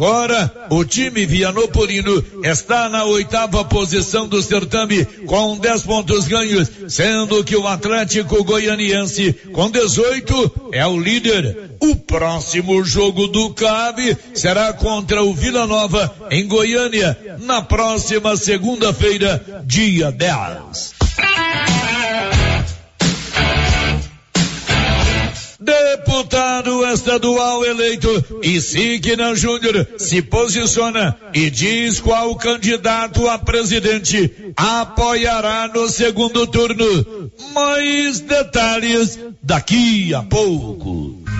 Agora, o time Vianopolino está na oitava posição do certame com 10 pontos ganhos, sendo que o Atlético Goianiense com 18 é o líder. O próximo jogo do CAV será contra o Vila Nova em Goiânia na próxima segunda-feira, dia 10. Deputado estadual eleito Isigna Júnior se posiciona e diz qual candidato a presidente apoiará no segundo turno. Mais detalhes daqui a pouco.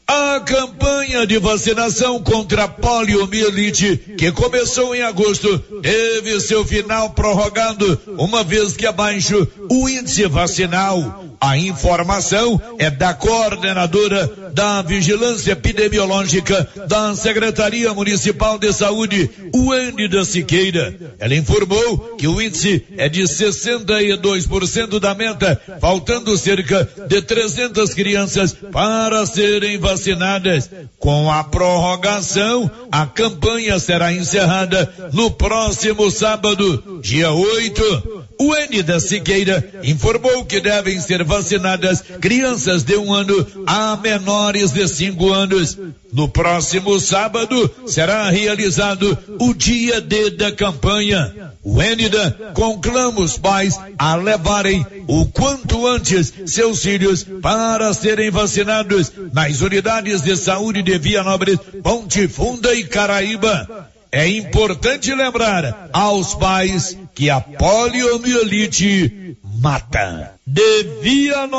A campanha de vacinação contra a poliomielite, que começou em agosto, teve seu final prorrogado, uma vez que abaixo o índice vacinal. A informação é da coordenadora da Vigilância Epidemiológica da Secretaria Municipal de Saúde, Wendida Siqueira. Ela informou que o índice é de 62% da meta, faltando cerca de 300 crianças para serem vacinadas. Com a prorrogação, a campanha será encerrada no próximo sábado, dia 8. O Enida Siqueira informou que devem ser vacinadas crianças de um ano a menores de cinco anos. No próximo sábado será realizado o dia D da campanha. O Enida conclama os pais a levarem o quanto antes seus filhos para serem vacinados nas unidades de saúde de Vianópolis, Ponte Funda e Caraíba. É importante lembrar aos pais que a poliomielite mata. De Vianópolis,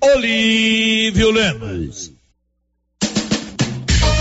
Olívio Lemos.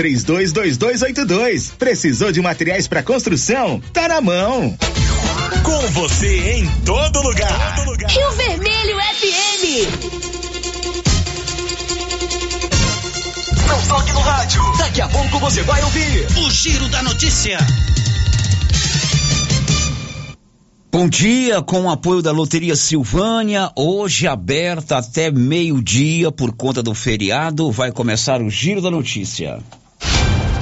três 322282. Precisou de materiais para construção? Tá na mão. Com você em todo lugar. Todo lugar. Rio Vermelho FM. Não toque no rádio. Daqui a pouco você vai ouvir o Giro da Notícia. Bom dia, com o apoio da Loteria Silvânia, hoje aberta até meio-dia por conta do feriado, vai começar o Giro da Notícia.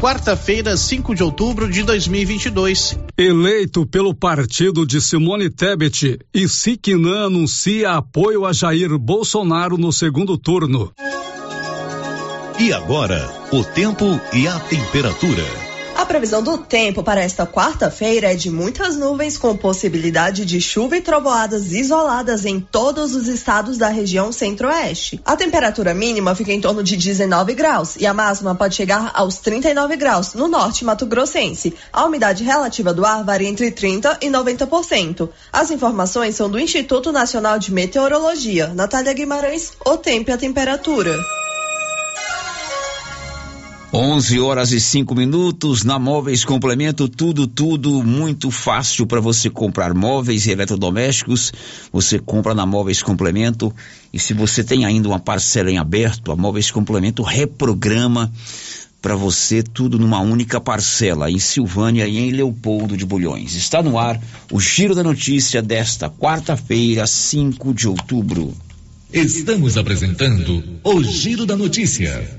Quarta-feira, 5 de outubro de 2022. Eleito pelo partido de Simone Tebet, Isiquinã anuncia apoio a Jair Bolsonaro no segundo turno. E agora, o tempo e a temperatura. Previsão do tempo para esta quarta-feira é de muitas nuvens com possibilidade de chuva e trovoadas isoladas em todos os estados da região centro-oeste. A temperatura mínima fica em torno de 19 graus e a máxima pode chegar aos 39 graus no norte mato-grossense. A umidade relativa do ar varia entre 30 e 90%. As informações são do Instituto Nacional de Meteorologia. Natália Guimarães, o tempo e a temperatura. 11 horas e 5 minutos na Móveis Complemento, tudo, tudo muito fácil para você comprar móveis e eletrodomésticos. Você compra na Móveis Complemento e se você tem ainda uma parcela em aberto, a Móveis Complemento reprograma para você tudo numa única parcela em Silvânia e em Leopoldo de Bulhões. Está no ar o Giro da Notícia desta quarta-feira, 5 de outubro. Estamos apresentando o Giro da Notícia.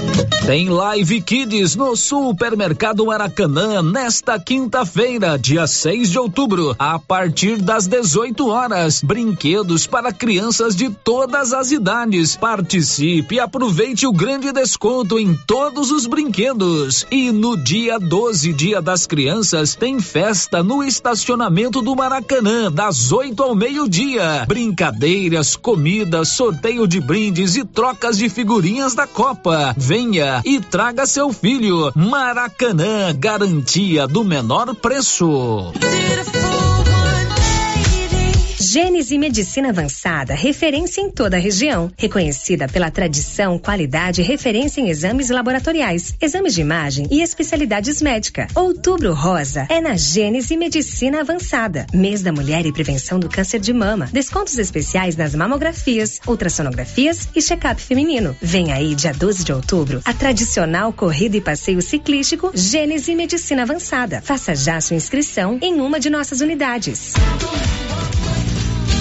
Tem Live Kids no Supermercado Maracanã nesta quinta-feira, dia 6 de outubro, a partir das 18 horas. Brinquedos para crianças de todas as idades. Participe e aproveite o grande desconto em todos os brinquedos. E no dia 12, Dia das Crianças, tem festa no estacionamento do Maracanã, das 8 ao meio-dia. Brincadeiras, comida, sorteio de brindes e trocas de figurinhas da Copa. Venha e traga seu filho. Maracanã, garantia do menor preço. Gênese Medicina Avançada, referência em toda a região. Reconhecida pela tradição, qualidade e referência em exames laboratoriais, exames de imagem e especialidades médicas. Outubro Rosa é na Gênese Medicina Avançada. Mês da Mulher e Prevenção do Câncer de Mama. Descontos especiais nas mamografias, ultrassonografias e check-up feminino. Vem aí, dia 12 de outubro, a tradicional corrida e passeio ciclístico Gênese Medicina Avançada. Faça já sua inscrição em uma de nossas unidades.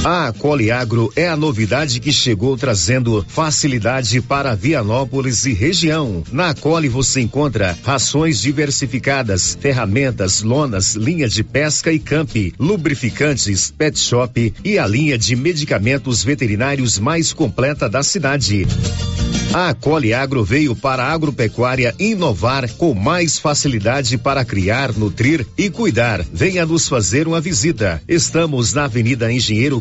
A Coliagro é a novidade que chegou trazendo facilidade para Vianópolis e região. Na Coli você encontra rações diversificadas, ferramentas, lonas, linha de pesca e camp, lubrificantes, pet shop e a linha de medicamentos veterinários mais completa da cidade. A Cole Agro veio para a agropecuária inovar com mais facilidade para criar, nutrir e cuidar. Venha nos fazer uma visita. Estamos na Avenida Engenheiro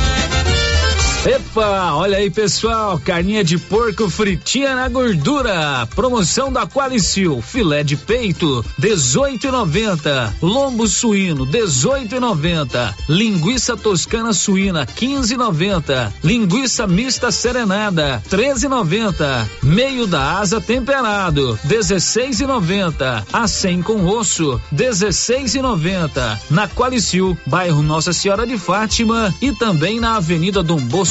Epa, olha aí pessoal, carninha de porco fritinha na gordura. Promoção da Qualicil, filé de peito, 18,90. Lombo suíno, 18,90. Linguiça toscana suína, 15,90. Linguiça mista serenada, 13,90. Meio da asa temperado, 16,90. A 100 com osso, 16,90. Na Qualicil, bairro Nossa Senhora de Fátima e também na Avenida Dom Bosco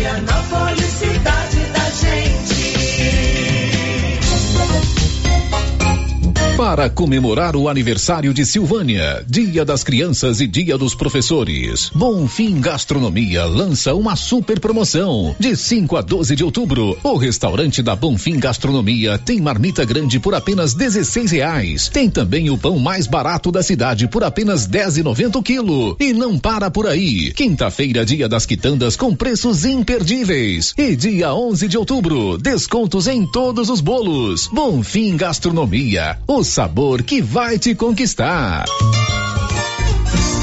Vianópolis, cidade Para comemorar o aniversário de Silvânia, Dia das Crianças e Dia dos Professores, Bonfim Gastronomia lança uma super promoção. De 5 a 12 de outubro, o restaurante da Bonfim Gastronomia tem marmita grande por apenas 16 reais. Tem também o pão mais barato da cidade por apenas 10,90 o quilo. E não para por aí. Quinta-feira, Dia das Quitandas com preços imperdíveis. E dia 11 de outubro, descontos em todos os bolos. Bonfim Gastronomia, o sabor que vai te conquistar.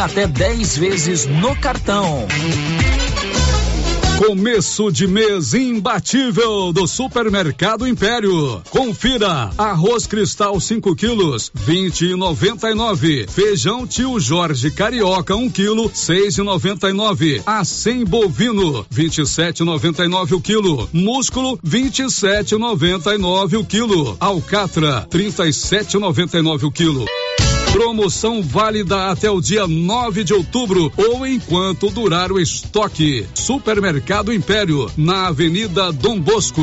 até 10 vezes no cartão. Começo de mês imbatível do Supermercado Império. Confira: arroz cristal 5 quilos, 20 e 99. Feijão tio Jorge Carioca 1 um quilo, 6 e 99. A 100 bovino, 27,99 o quilo. Músculo, 27,99 o quilo. Alcatra, 37,99 o quilo. Promoção válida até o dia 9 de outubro ou enquanto durar o estoque. Supermercado Império, na Avenida Dom Bosco.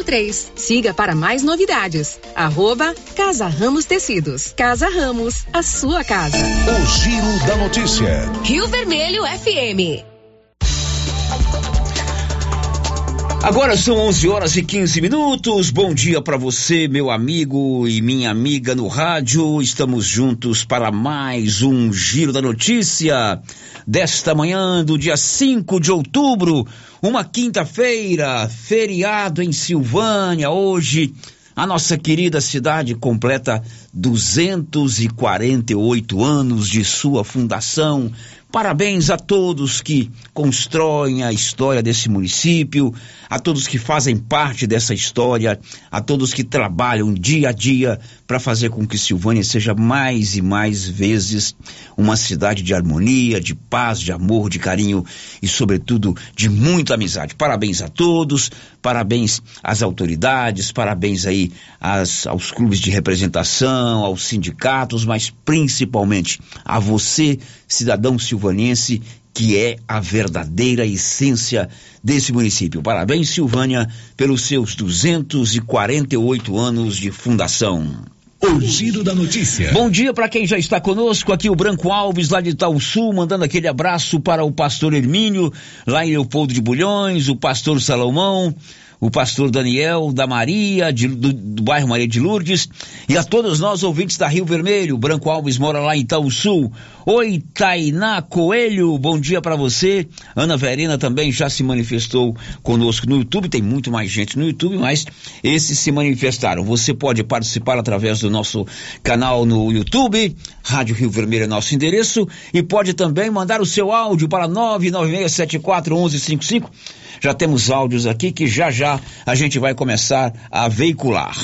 3203. Siga para mais novidades. Arroba Casa Ramos Tecidos. Casa Ramos, a sua casa. O Giro da Notícia. Rio Vermelho FM. Agora são 11 horas e 15 minutos. Bom dia para você, meu amigo e minha amiga no rádio. Estamos juntos para mais um Giro da Notícia desta manhã do dia 5 de outubro, uma quinta-feira, feriado em Silvânia. Hoje, a nossa querida cidade completa 248 anos de sua fundação. Parabéns a todos que constroem a história desse município, a todos que fazem parte dessa história, a todos que trabalham dia a dia para fazer com que Silvânia seja mais e mais vezes uma cidade de harmonia, de paz, de amor, de carinho e, sobretudo, de muita amizade. Parabéns a todos, parabéns às autoridades, parabéns aí às, aos clubes de representação, aos sindicatos, mas principalmente a você, cidadão silvanense, que é a verdadeira essência desse município. Parabéns, Silvânia, pelos seus 248 anos de fundação. O Giro da Notícia. Bom dia para quem já está conosco, aqui o Branco Alves, lá de Itaú Sul, mandando aquele abraço para o pastor Hermínio, lá em Leopoldo de Bulhões, o pastor Salomão, o pastor Daniel da Maria, de, do, do, bairro Maria de Lourdes, e a todos nós ouvintes da Rio Vermelho. Branco Alves mora lá em Itaú Sul. Oi, Tainá Coelho, bom dia para você. Ana Verena também já se manifestou conosco no YouTube. Tem muito mais gente no YouTube, mas esses se manifestaram. Você pode participar através do nosso canal no YouTube, Rádio Rio Vermelho é nosso endereço, e pode também mandar o seu áudio para 996741155 já temos áudios aqui que já já a gente vai começar a veicular.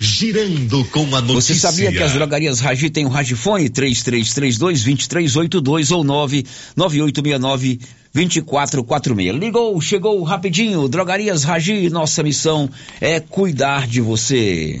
Girando com a notícia. Você sabia que as drogarias Ragi têm o um Ragifone 3332-2382 ou 99869 2446. Ligou, chegou rapidinho. Drogarias Ragi, nossa missão é cuidar de você.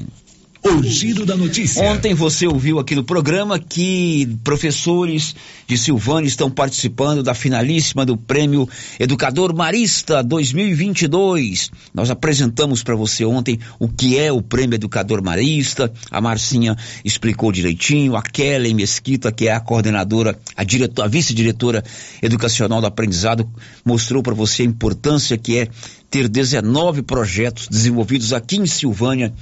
O giro da notícia. Ontem você ouviu aqui no programa que professores de Silvânia estão participando da finalíssima do Prêmio Educador Marista 2022. Nós apresentamos para você ontem o que é o Prêmio Educador Marista. A Marcinha explicou direitinho. A Kelly Mesquita, que é a coordenadora, a, diretor, a vice-diretora educacional do aprendizado, mostrou para você a importância que é ter 19 projetos desenvolvidos aqui em Silvânia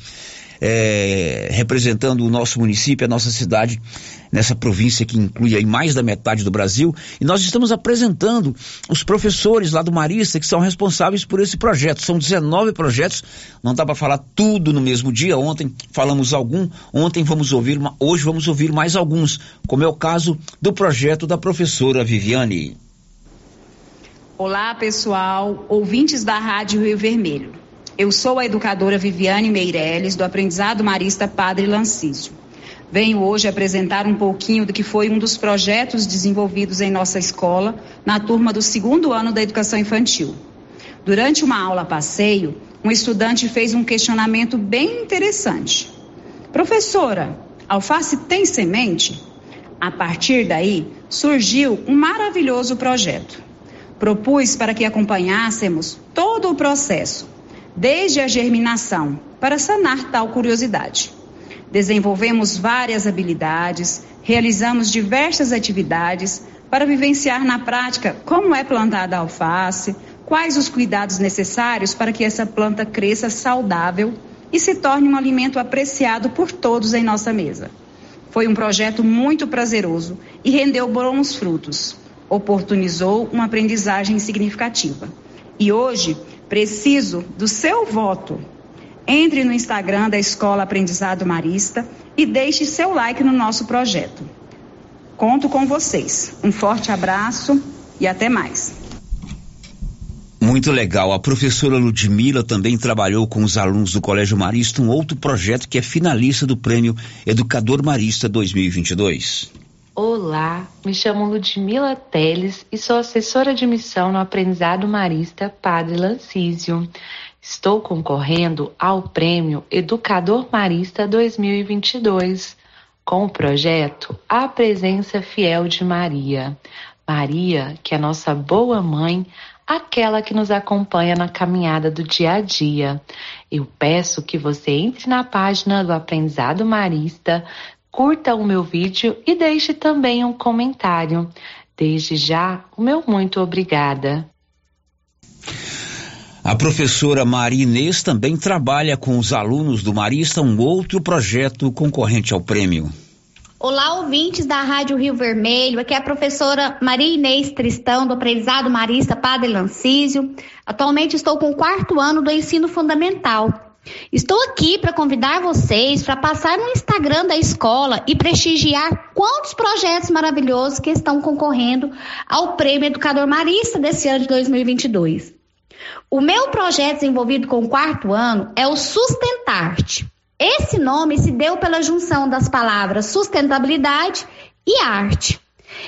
é, representando o nosso município, a nossa cidade, nessa província que inclui aí mais da metade do Brasil. E nós estamos apresentando os professores lá do Marista que são responsáveis por esse projeto. São 19 projetos, não dá para falar tudo no mesmo dia. Ontem falamos algum, ontem vamos ouvir, hoje vamos ouvir mais alguns, como é o caso do projeto da professora Viviane. Olá, pessoal, ouvintes da Rádio Rio Vermelho. Eu sou a educadora Viviane Meirelles, do Aprendizado Marista Padre Lancísio. Venho hoje apresentar um pouquinho do que foi um dos projetos desenvolvidos em nossa escola na turma do segundo ano da educação infantil. Durante uma aula passeio, um estudante fez um questionamento bem interessante. Professora, alface tem semente? A partir daí, surgiu um maravilhoso projeto. Propus para que acompanhássemos todo o processo, desde a germinação, para sanar tal curiosidade. Desenvolvemos várias habilidades, realizamos diversas atividades para vivenciar na prática como é plantada a alface, quais os cuidados necessários para que essa planta cresça saudável e se torne um alimento apreciado por todos em nossa mesa. Foi um projeto muito prazeroso e rendeu bons frutos. oportunizou uma aprendizagem significativa. E hoje preciso do seu voto. Entre no Instagram da Escola Aprendizado Marista e deixe seu like no nosso projeto. Conto com vocês. Um forte abraço e até mais. Muito legal. A professora Ludmila também trabalhou com os alunos do Colégio Marista um outro projeto que é finalista do Prêmio Educador Marista 2022. Olá, me chamo Ludmila Teles e sou assessora de missão no Aprendizado Marista Padre Lancísio. Estou concorrendo ao Prêmio Educador Marista 2022 com o projeto A Presença Fiel de Maria. Maria, que é nossa boa mãe, aquela que nos acompanha na caminhada do dia a dia. Eu peço que você entre na página do Aprendizado Marista, curta o meu vídeo e deixe também um comentário. Desde já, o meu muito obrigada. A professora Maria Inês também trabalha com os alunos do Marista um outro projeto concorrente ao prêmio. Olá, ouvintes da Rádio Rio Vermelho. Aqui é a professora Maria Inês Tristão, do Aprendizado Marista Padre Lancísio. Atualmente estou com o quarto ano do ensino fundamental. Estou aqui para convidar vocês para passar no Instagram da escola e prestigiar quantos projetos maravilhosos que estão concorrendo ao Prêmio Educador Marista desse ano de 2022. O meu projeto desenvolvido com o quarto ano é o Sustentarte. Esse nome se deu pela junção das palavras sustentabilidade e arte.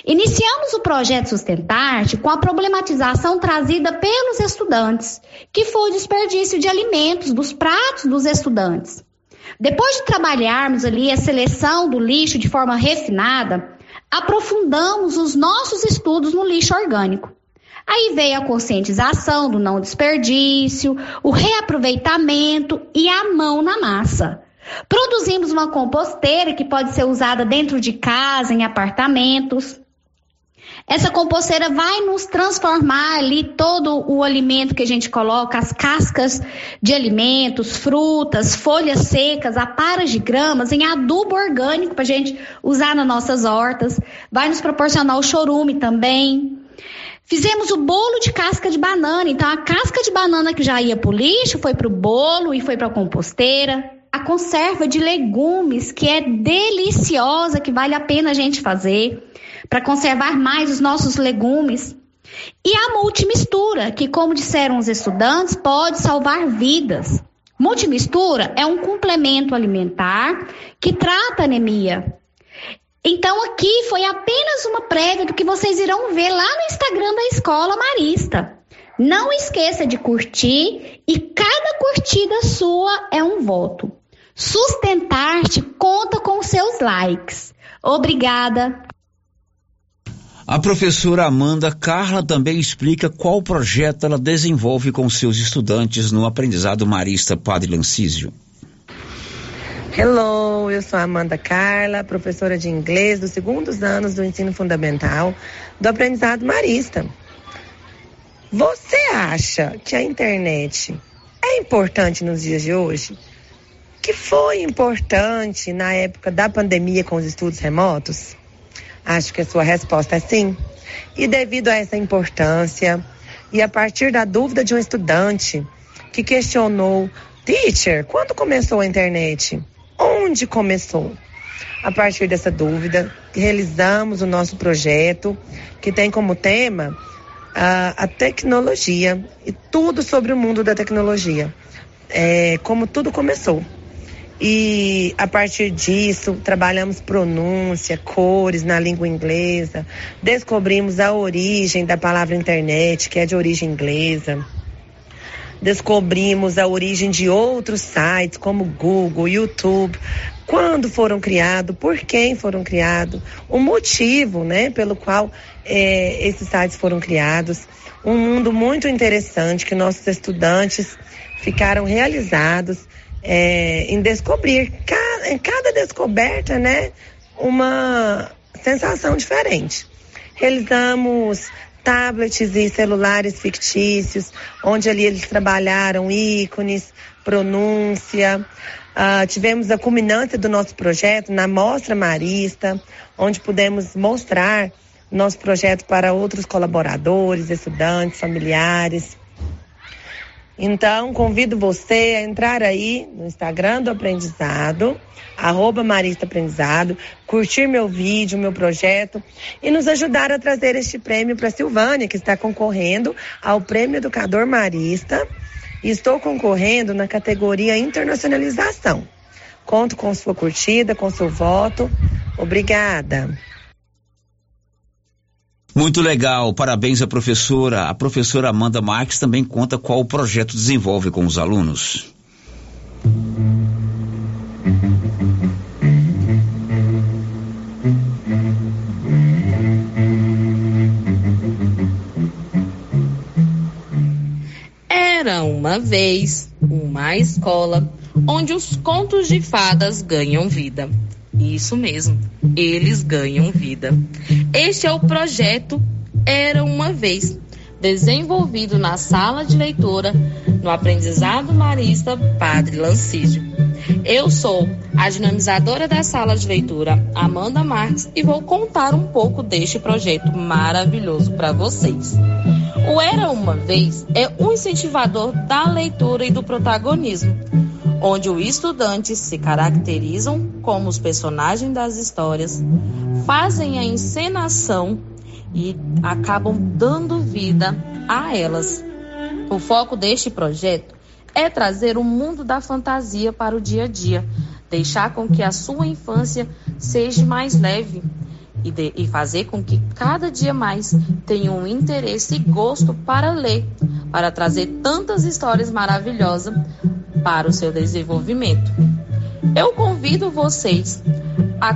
Iniciamos o projeto Sustentarte com a problematização trazida pelos estudantes, que foi o desperdício de alimentos dos pratos dos estudantes. Depois de trabalharmos ali a seleção do lixo de forma refinada, aprofundamos os nossos estudos no lixo orgânico. Aí veio a conscientização do não desperdício, o reaproveitamento e a mão na massa. Produzimos uma composteira que pode ser usada dentro de casa, em apartamentos. Essa composteira vai nos transformar ali todo o alimento que a gente coloca, as cascas de alimentos, frutas, folhas secas, aparas de gramas, em adubo orgânico para a gente usar nas nossas hortas. Vai nos proporcionar o chorume também. Fizemos o bolo de casca de banana. Então, a casca de banana que já ia para o lixo foi para o bolo e foi para a composteira a conserva de legumes, que é deliciosa, que vale a pena a gente fazer, para conservar mais os nossos legumes. E a multimistura, que, como disseram os estudantes, pode salvar vidas. Multimistura é um complemento alimentar que trata anemia. Então, aqui foi apenas uma prévia do que vocês irão ver lá no Instagram da Escola Marista. Não esqueça de curtir e cada curtida sua é um voto. Sustentar-te conta com seus likes. Obrigada. A professora Amanda Carla também explica qual projeto ela desenvolve com seus estudantes no aprendizado marista Padre Lancísio. Hello, eu sou a Amanda Carla, professora de inglês dos segundos anos do ensino fundamental do aprendizado marista. Você acha que a internet é importante nos dias de hoje? Que foi importante na época da pandemia com os estudos remotos? Acho que a sua resposta é sim. E devido a essa importância, e a partir da dúvida de um estudante que questionou: Teacher, quando começou a internet? Onde começou? A partir dessa dúvida, realizamos o nosso projeto, que tem como tema a, a tecnologia e tudo sobre o mundo da tecnologia. É, como tudo começou. E a partir disso, trabalhamos pronúncia, cores na língua inglesa, descobrimos a origem da palavra internet, que é de origem inglesa. Descobrimos a origem de outros sites, como Google, YouTube, quando foram criados, por quem foram criados, o motivo né, pelo qual é, esses sites foram criados. Um mundo muito interessante que nossos estudantes ficaram realizados é, em descobrir. Cada, em cada descoberta, né, uma sensação diferente. Realizamos tablets e celulares fictícios, onde ali eles trabalharam ícones, pronúncia, Uh, tivemos a culminância do nosso projeto na Mostra Marista, onde pudemos mostrar nosso projeto para outros colaboradores, estudantes, familiares. Então, convido você a entrar aí no Instagram do Aprendizado, arroba Marista Aprendizado, curtir meu vídeo, meu projeto e nos ajudar a trazer este prêmio para Silvânia, que está concorrendo ao Prêmio Educador Marista. Estou concorrendo na categoria Internacionalização. Conto com sua curtida, com seu voto. Obrigada. Muito legal, parabéns à professora. A professora Amanda Marques também conta qual o projeto desenvolve com os alunos. Era uma vez uma escola onde os contos de fadas ganham vida. Isso mesmo, eles ganham vida. Este é o projeto Era uma Vez, desenvolvido na sala de leitura no aprendizado marista Padre Lancísio. Eu sou a dinamizadora da sala de leitura, Amanda Marques, e vou contar um pouco deste projeto maravilhoso para vocês. O Era uma Vez é um incentivador da leitura e do protagonismo onde os estudantes se caracterizam como os personagens das histórias, fazem a encenação e acabam dando vida a elas. O foco deste projeto é trazer o mundo da fantasia para o dia a dia, deixar com que a sua infância seja mais leve e, de, e fazer com que cada dia mais tenha um interesse e gosto para ler, para trazer tantas histórias maravilhosas para o seu desenvolvimento. Eu convido vocês a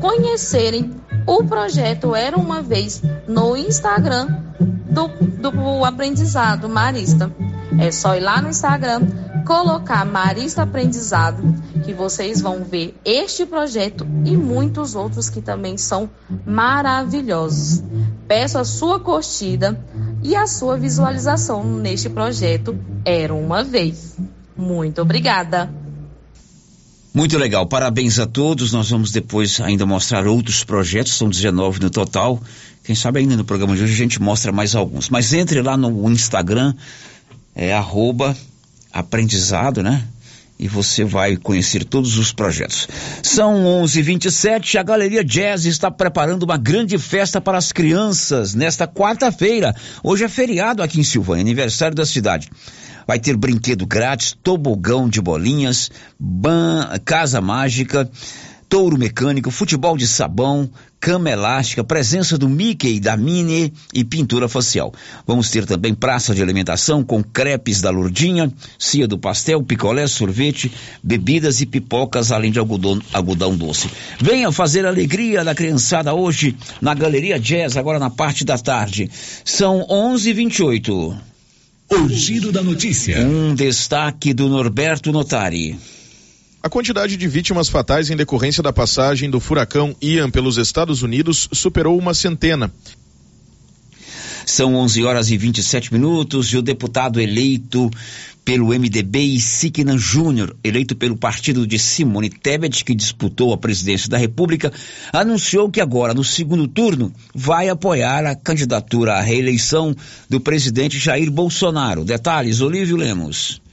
conhecerem o projeto Era uma Vez no Instagram do, do Aprendizado Marista. É só ir lá no Instagram, colocar Marista Aprendizado, que vocês vão ver este projeto e muitos outros que também são maravilhosos. Peço a sua curtida e a sua visualização neste projeto Era uma Vez. Muito obrigada. Muito legal, parabéns a todos. Nós vamos depois ainda mostrar outros projetos, são 19 no total. Quem sabe ainda no programa de hoje a gente mostra mais alguns. Mas entre lá no Instagram, é arroba aprendizado, né? E você vai conhecer todos os projetos. São 11:27. A Galeria Jazz está preparando uma grande festa para as crianças nesta quarta-feira. Hoje é feriado aqui em Silvânia, aniversário da cidade. Vai ter brinquedo grátis, tobogão de bolinhas, ban, casa mágica, touro mecânico, futebol de sabão, cama elástica, presença do Mickey, da Minnie e pintura facial. Vamos ter também praça de alimentação com crepes da Lourdinha, cia do pastel, picolé, sorvete, bebidas e pipocas, além de algodão, algodão doce. Venha fazer a alegria da criançada hoje na Galeria Jazz, agora na parte da tarde. São 11:28. O giro da notícia. Um destaque do Norberto Notari. A quantidade de vítimas fatais em decorrência da passagem do furacão Ian pelos Estados Unidos superou uma centena. São 11 horas e 27 minutos e o deputado eleito pelo MDB Siquenan Júnior, eleito pelo partido de Simone Tebet, que disputou a presidência da República, anunciou que agora, no segundo turno, vai apoiar a candidatura à reeleição do presidente Jair Bolsonaro. Detalhes, Olívio Lemos.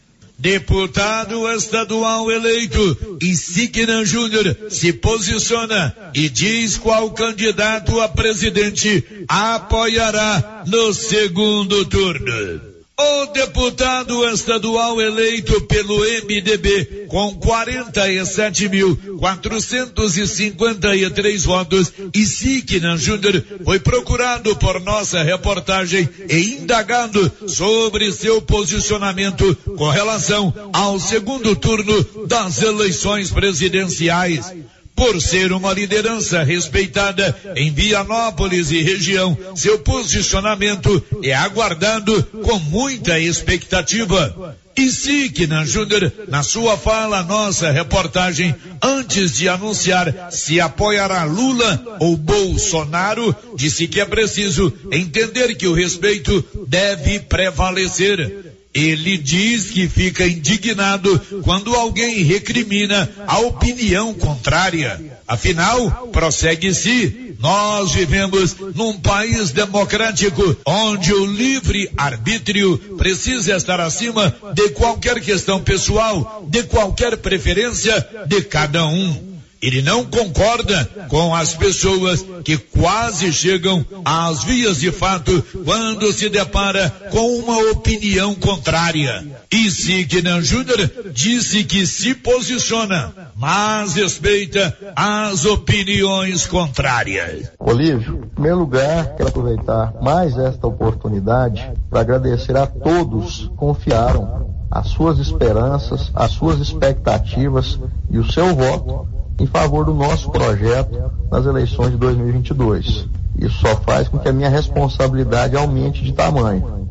Deputado estadual eleito Insignan Júnior se posiciona e diz qual candidato a presidente apoiará no segundo turno. O deputado estadual eleito pelo MDB com 47.453 votos, Isignan Júnior, foi procurado por nossa reportagem e indagado sobre seu posicionamento com relação ao segundo turno das eleições presidenciais por ser uma liderança respeitada em Vianópolis e região, seu posicionamento é aguardado com muita expectativa. E Signa Júnior, na sua fala nossa reportagem, antes de anunciar se apoiará Lula ou Bolsonaro, disse que é preciso entender que o respeito deve prevalecer. Ele diz que fica indignado quando alguém recrimina a opinião contrária. Afinal, prossegue-se, Nós vivemos num país democrático onde o livre arbítrio precisa estar acima de qualquer questão pessoal, de qualquer preferência de cada um. Ele não concorda com as pessoas que quase chegam às vias de fato quando se depara com uma opinião contrária. E Signan Júnior disse que se posiciona, mas respeita as opiniões contrárias. Olívio, em primeiro lugar, quero aproveitar mais esta oportunidade para agradecer a todos que confiaram as suas esperanças, as suas expectativas e o seu voto em favor do nosso projeto nas eleições de 2022. Isso só faz com que a minha responsabilidade aumente de tamanho.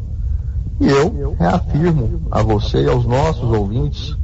E eu reafirmo a você e aos nossos ouvintes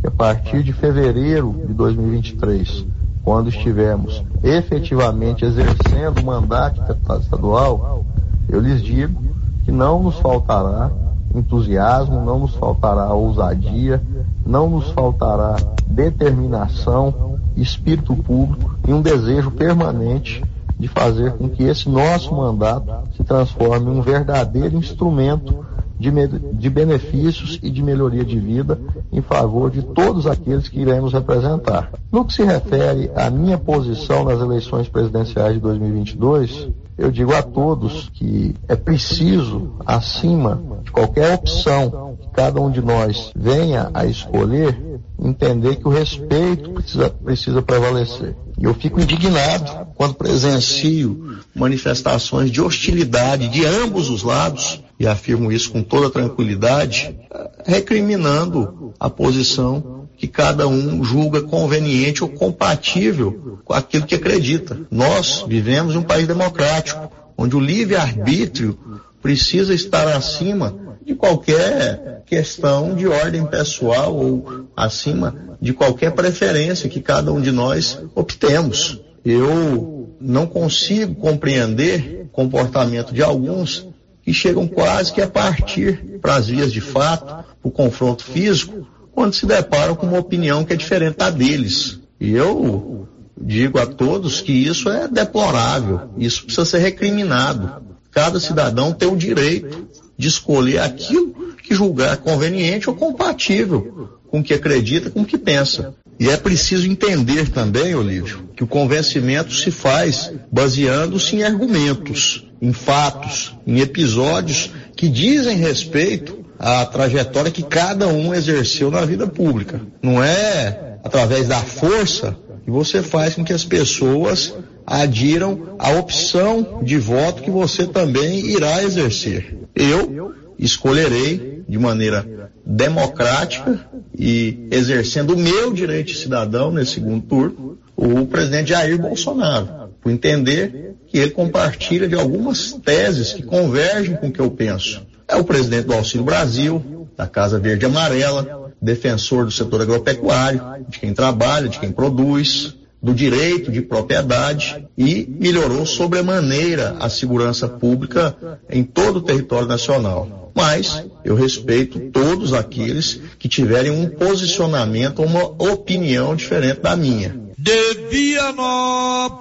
que a partir de fevereiro de 2023, quando estivermos efetivamente exercendo o mandato estadual, eu lhes digo que não nos faltará entusiasmo, não nos faltará ousadia, não nos faltará determinação, espírito público e um desejo permanente de fazer com que esse nosso mandato se transforme em um verdadeiro instrumento de, de, benefícios e de melhoria de vida em favor de todos aqueles que iremos representar. No que se refere à minha posição nas eleições presidenciais de 2022, eu digo a todos que é preciso, acima de qualquer opção que cada um de nós venha a escolher, entender que o respeito precisa, precisa prevalecer. E eu fico indignado quando presencio manifestações de hostilidade de ambos os lados, e afirmo isso com toda tranquilidade, recriminando a posição que cada um julga conveniente ou compatível com aquilo que acredita. Nós vivemos em um país democrático, onde o livre-arbítrio precisa estar acima de qualquer questão de ordem pessoal ou acima de qualquer preferência que cada um de nós obtemos. Eu não consigo compreender o comportamento de alguns que chegam quase que a partir para as vias de fato, o confronto físico, quando se deparam com uma opinião que é diferente da deles. E eu digo a todos que isso é deplorável, isso precisa ser recriminado. Cada cidadão tem o direito de escolher aquilo que julgar conveniente ou compatível com o que acredita, com o que pensa. E é preciso entender também, Olívio, que o convencimento se faz baseando-se em argumentos, em fatos, em episódios que dizem respeito à trajetória que cada um exerceu na vida pública. Não é através da força que você faz com que as pessoas adiram à opção de voto que você também irá exercer. Eu escolherei de maneira democrática e exercendo o meu direito de cidadão nesse segundo turno, o presidente Jair Bolsonaro, por entender que ele compartilha de algumas teses que convergem com o que eu penso. É o presidente do Auxílio Brasil, da Casa Verde Amarela, defensor do setor agropecuário, de quem trabalha, de quem produz, do direito de propriedade e melhorou sobremaneira a segurança pública em todo o território nacional. Mas eu respeito todos aqueles que tiverem um posicionamento, uma opinião diferente da minha. De Vianópolis,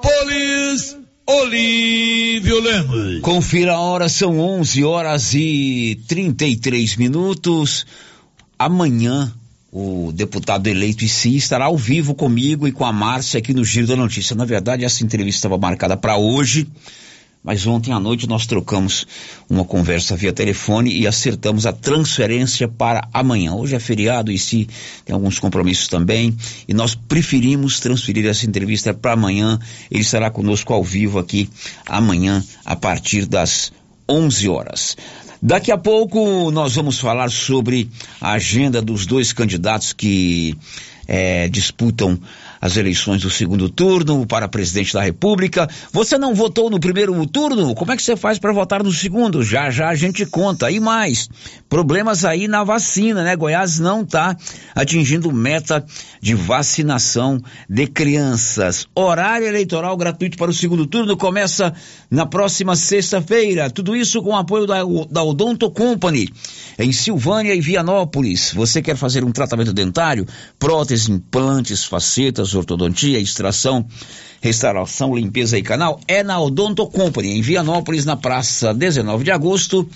Olívio Lemos. Confira a hora, são 11 horas e 33 minutos. Amanhã o deputado eleito sim estará ao vivo comigo e com a Márcia aqui no Giro da Notícia. Na verdade, essa entrevista estava marcada para hoje, mas ontem à noite nós trocamos uma conversa via telefone e acertamos a transferência para amanhã. Hoje é feriado e se tem alguns compromissos também e nós preferimos transferir essa entrevista para amanhã. Ele estará conosco ao vivo aqui amanhã a partir das 11 horas. Daqui a pouco nós vamos falar sobre a agenda dos dois candidatos que é, disputam as eleições do segundo turno para presidente da República. Você não votou no primeiro turno? Como é que você faz para votar no segundo? Já já a gente conta. E mais, problemas aí na vacina, né? Goiás não está atingindo meta de vacinação de crianças. Horário eleitoral gratuito para o segundo turno começa na próxima sexta-feira. Tudo isso com o apoio da, da Odonto Company em Silvânia e Vianópolis. Você quer fazer um tratamento dentário, prótese próteses, implantes, facetas, ortodontia, extração, restauração, limpeza e canal é na Odonto Company, em Vianópolis, na praça 19 de agosto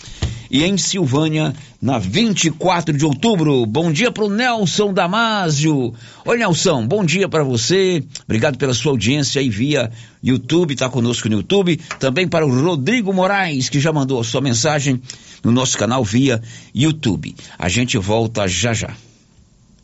e em Silvânia, na 24 de outubro. Bom dia para o Nelson Damásio. Oi, Nelson, bom dia para você. Obrigado pela sua audiência aí via YouTube, está conosco no YouTube. Também para o Rodrigo Moraes, que já mandou a sua mensagem no nosso canal via YouTube. A gente volta já já.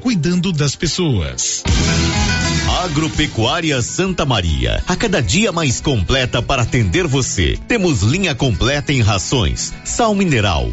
cuidando das pessoas. Agropecuária Santa Maria, a cada dia mais completa para atender você. Temos linha completa em rações, sal mineral,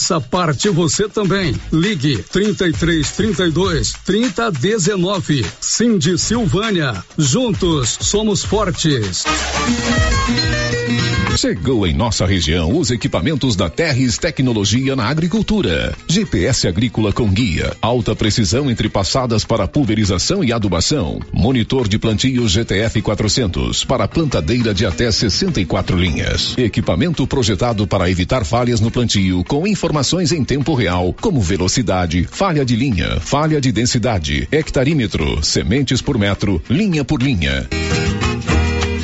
Faça parte você também. Ligue 33 32 30 19. Cindy Silvânia. Juntos somos fortes. Chegou em nossa região os equipamentos da Terres Tecnologia na Agricultura. GPS agrícola com guia, alta precisão entre passadas para pulverização e adubação. Monitor de plantio GTF 400 para plantadeira de até 64 linhas. Equipamento projetado para evitar falhas no plantio com informações em tempo real, como velocidade, falha de linha, falha de densidade, hectarímetro, sementes por metro, linha por linha.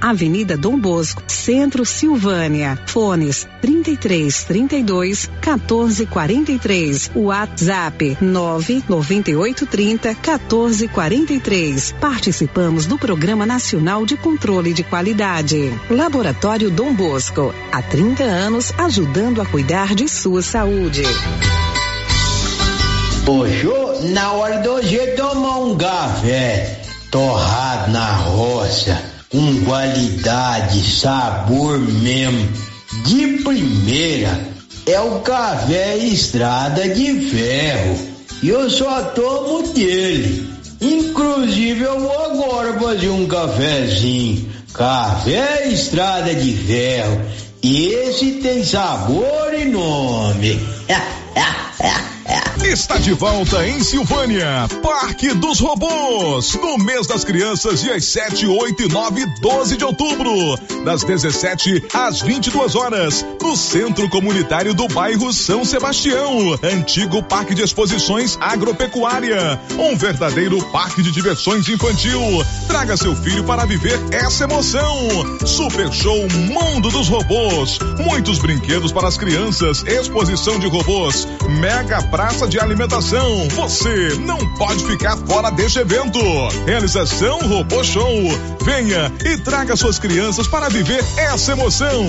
Avenida Dom Bosco, Centro Silvânia. Fones 33 32 14 43. WhatsApp 998 30 14 43. Participamos do Programa Nacional de Controle de Qualidade. Laboratório Dom Bosco, há 30 anos ajudando a cuidar de sua saúde. Poxa, na hora do hoje tomar um café torrado na roça, com qualidade, sabor mesmo, de primeira, é o café Estrada de Ferro. E eu só tomo dele. Inclusive eu vou agora fazer um cafezinho. Café Estrada de Ferro. Esse tem sabor e nome. Está de volta em Silvânia, Parque dos Robôs, no mês das crianças, dias 7, 8 e 9 e 12 de outubro, das 17 às 22 horas, no Centro Comunitário do Bairro São Sebastião, antigo Parque de Exposições Agropecuária, um verdadeiro parque de diversões infantil. Traga seu filho para viver essa emoção. Super Show Mundo dos Robôs, muitos brinquedos para as crianças, exposição de robôs, mega praça de alimentação. Você não pode ficar fora deste evento. Realização Robô Show. Venha e traga suas crianças para viver essa emoção.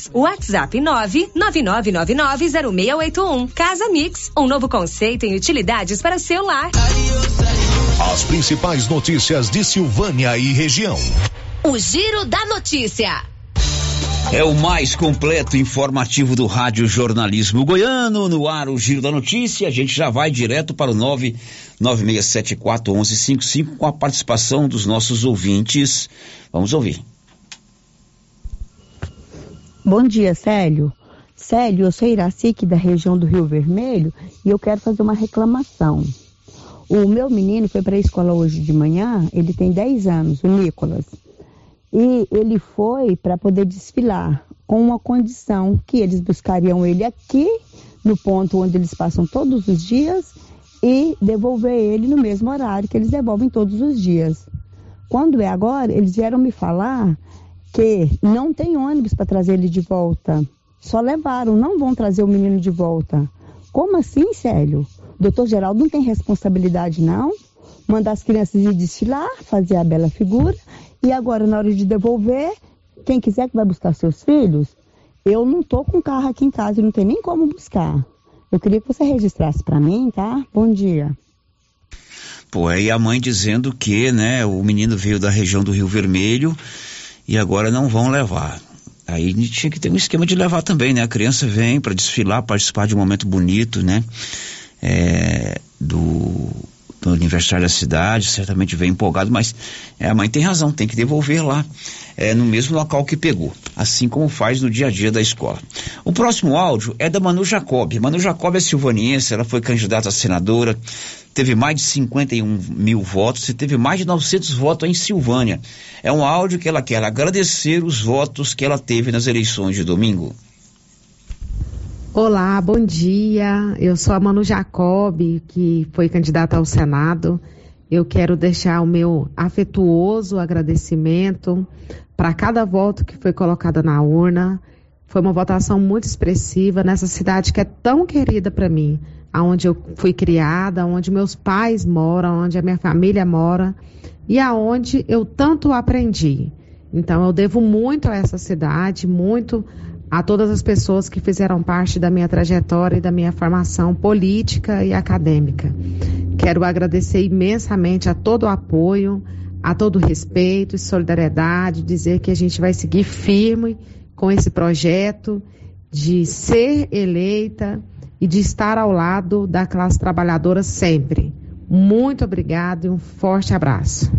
WhatsApp 999990681. Casa Mix, um novo conceito em utilidades para seu lar. As principais notícias de Silvânia e região. O Giro da Notícia. É o mais completo informativo do Rádio Jornalismo Goiano, no ar o Giro da Notícia. A gente já vai direto para o 996741155 com a participação dos nossos ouvintes. Vamos ouvir. Bom dia, Célio. Célio, eu sou Iracique da região do Rio Vermelho e eu quero fazer uma reclamação. O meu menino foi para a escola hoje de manhã, ele tem 10 anos, o Nicolas. E ele foi para poder desfilar com uma condição que eles buscariam ele aqui, no ponto onde eles passam todos os dias, e devolver ele no mesmo horário que eles devolvem todos os dias. Quando é agora, eles vieram me falar que não tem ônibus para trazer ele de volta. Só levaram, não vão trazer o menino de volta. Como assim, Célio? Doutor Geraldo não tem responsabilidade, não? Mandar as crianças ir desfilar, fazer a bela figura, e agora, na hora de devolver, quem quiser que vai buscar seus filhos, eu não tô com carro aqui em casa, não tem nem como buscar. Eu queria que você registrasse para mim, tá? Bom dia. Pô, aí a mãe dizendo que, né, o menino veio da região do Rio Vermelho e agora não vão levar. Aí tinha que ter um esquema de levar também, né? A criança vem para desfilar, participar de um momento bonito, né? É, do, do aniversário da cidade, certamente vem empolgado, mas é, a mãe tem razão, tem que devolver lá, é, no mesmo local que pegou, assim como faz no dia a dia da escola. O próximo áudio é da Manu Jacob. Manu Jacob é silvaniense, ela foi candidata a senadora, teve mais de 51 mil votos e teve mais de 900 votos em Silvânia. É um áudio que ela quer agradecer os votos que ela teve nas eleições de domingo. Olá, bom dia. Eu sou a Manu Jacob, que foi candidata ao Senado. Eu quero deixar o meu afetuoso agradecimento para cada voto que foi colocado na urna. Foi uma votação muito expressiva nessa cidade que é tão querida para mim, aonde eu fui criada, onde meus pais moram, onde a minha família mora e aonde eu tanto aprendi. Então eu devo muito a essa cidade, muito a todas as pessoas que fizeram parte da minha trajetória e da minha formação política e acadêmica. Quero agradecer imensamente a todo o apoio, a todo o respeito e solidariedade, dizer que a gente vai seguir firme com esse projeto de ser eleita e de estar ao lado da classe trabalhadora sempre. Muito obrigado e um forte abraço.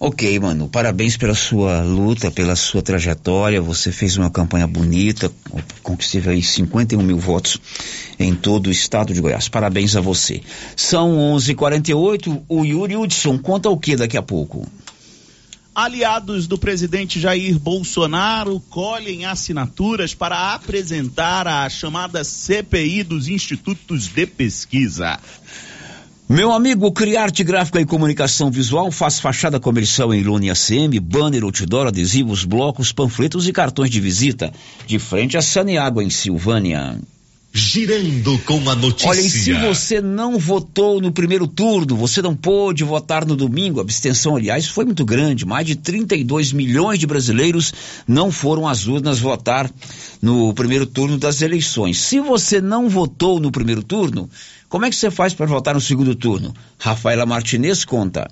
Ok, mano, parabéns pela sua luta, pela sua trajetória. Você fez uma campanha bonita, conquistou aí 51 mil votos em todo o estado de Goiás. Parabéns a você. São 11:48. O Yuri Hudson conta o que daqui a pouco? Aliados do presidente Jair Bolsonaro colhem assinaturas para apresentar a chamada CPI dos Institutos de Pesquisa. Meu amigo, Criarte Gráfica e Comunicação Visual faz fachada comercial em lona ACM, banner, outdoor, adesivos, blocos, panfletos e cartões de visita. De frente a Saneágua, em Silvânia. Girando com a notícia. Olha, e se você não votou no primeiro turno, você não pôde votar no domingo, a abstenção, aliás, foi muito grande. Mais de 32 milhões de brasileiros não foram às urnas votar no primeiro turno das eleições. Se você não votou no primeiro turno, como é que você faz para votar no segundo turno? Rafaela Martinez conta.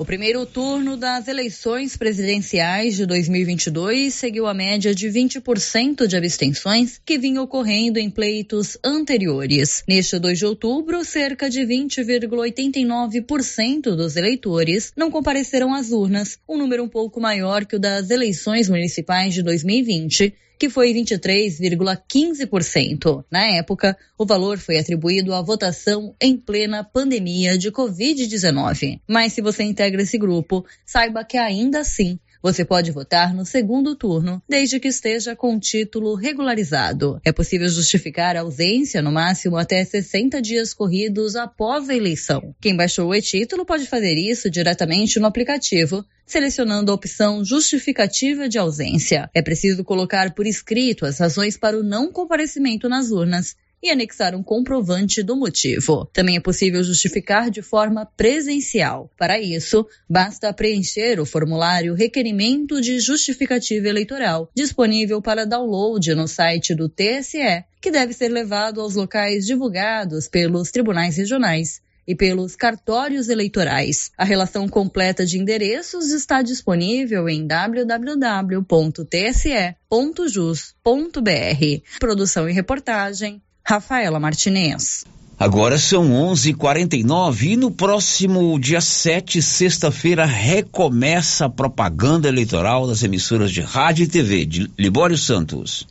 O primeiro turno das eleições presidenciais de 2022 seguiu a média de 20% de abstenções que vinha ocorrendo em pleitos anteriores. Neste 2 de outubro, cerca de 20,89% dos eleitores não compareceram às urnas, um número um pouco maior que o das eleições municipais de 2020 que foi 23,15%. Na época, o valor foi atribuído à votação em plena pandemia de Covid-19. Mas se você integra esse grupo, saiba que ainda assim Você pode votar no segundo turno, desde que esteja com título regularizado. É possível justificar a ausência no máximo até 60 dias corridos após a eleição. Quem baixou o e-título pode fazer isso diretamente no aplicativo, selecionando a opção justificativa de ausência. É preciso colocar por escrito as razões para o não comparecimento nas urnas e anexar um comprovante do motivo. Também é possível justificar de forma presencial. Para isso, basta preencher o formulário Requerimento de Justificativa Eleitoral, disponível para download no site do TSE, que deve ser levado aos locais divulgados pelos tribunais regionais e pelos cartórios eleitorais. A relação completa de endereços está disponível em www.tse.jus.br. Produção e reportagem Rafaela Martinez. Agora são 11:49 e no próximo dia 7, sexta-feira, recomeça a propaganda eleitoral das emissoras de rádio e TV de Libório Santos.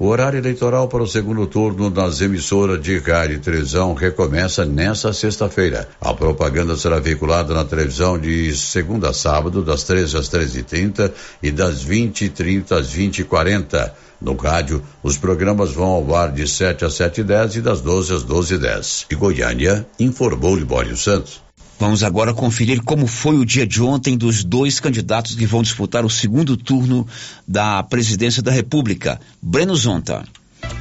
O horário eleitoral para o segundo turno das emissoras de rádio e televisão recomeça nesta sexta-feira. A propaganda será veiculada na televisão de segunda a sábado, das 13 às 13h30 e das 20h30 às 20h40. No rádio, os programas vão ao ar de 7 às 7h10 e das 12 às 12h10. De Goiânia, informou Libório Santos. Vamos agora conferir como foi o dia de ontem dos dois candidatos que vão disputar o segundo turno da presidência da República. Breno Zonta.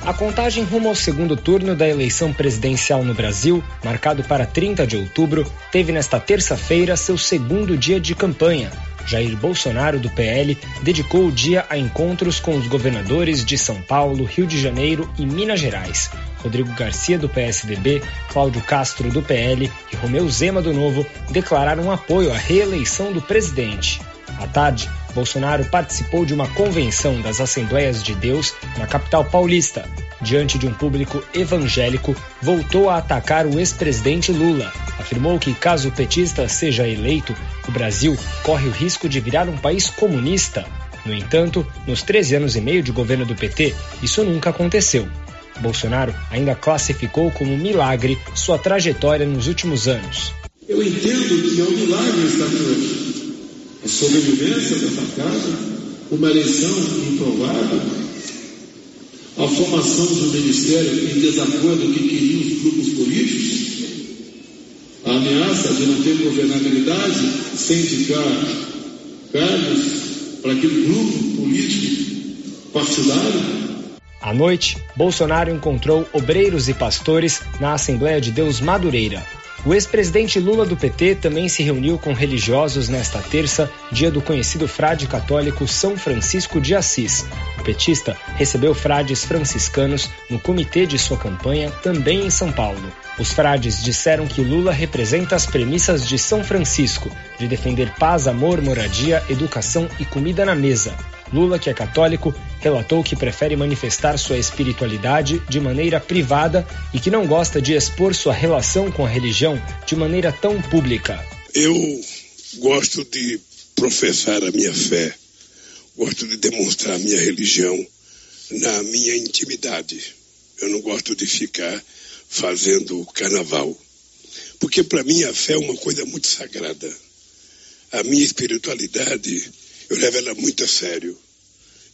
A contagem rumo ao segundo turno da eleição presidencial no Brasil, marcado para 30 de outubro, teve nesta terça-feira seu segundo dia de campanha. Jair Bolsonaro, do PL, dedicou o dia a encontros com os governadores de São Paulo, Rio de Janeiro e Minas Gerais. Rodrigo Garcia, do PSDB, Cláudio Castro, do PL e Romeu Zema, do Novo, declararam apoio à reeleição do presidente. À tarde, Bolsonaro participou de uma convenção das Assembleias de Deus na capital paulista. Diante de um público evangélico, voltou a atacar o ex-presidente Lula. Afirmou que, caso o petista seja eleito, o Brasil corre o risco de virar um país comunista. No entanto, nos 13 anos e meio de governo do PT, isso nunca aconteceu. Bolsonaro ainda classificou como milagre sua trajetória nos últimos anos. Eu entendo que é um milagre estar aqui. A sobrevivência dessa casa, uma eleição improvável, a formação de um ministério em desacordo com o que queriam os grupos políticos, a ameaça de não ter governabilidade sem indicar cargos para aquele grupo político partidário. À noite, Bolsonaro encontrou obreiros e pastores na Assembleia de Deus Madureira. O ex-presidente Lula do PT também se reuniu com religiosos nesta terça, dia do conhecido frade católico São Francisco de Assis. O petista recebeu frades franciscanos no comitê de sua campanha, também em São Paulo. Os frades disseram que Lula representa as premissas de São Francisco, de defender paz, amor, moradia, educação e comida na mesa. Lula, que é católico, relatou que prefere manifestar sua espiritualidade de maneira privada e que não gosta de expor sua relação com a religião de maneira tão pública. Eu gosto de professar a minha fé, gosto de demonstrar a minha religião na minha intimidade. Eu não gosto de ficar fazendo carnaval. Porque para mim a fé é uma coisa muito sagrada. A minha espiritualidade eu levo ela muito a sério.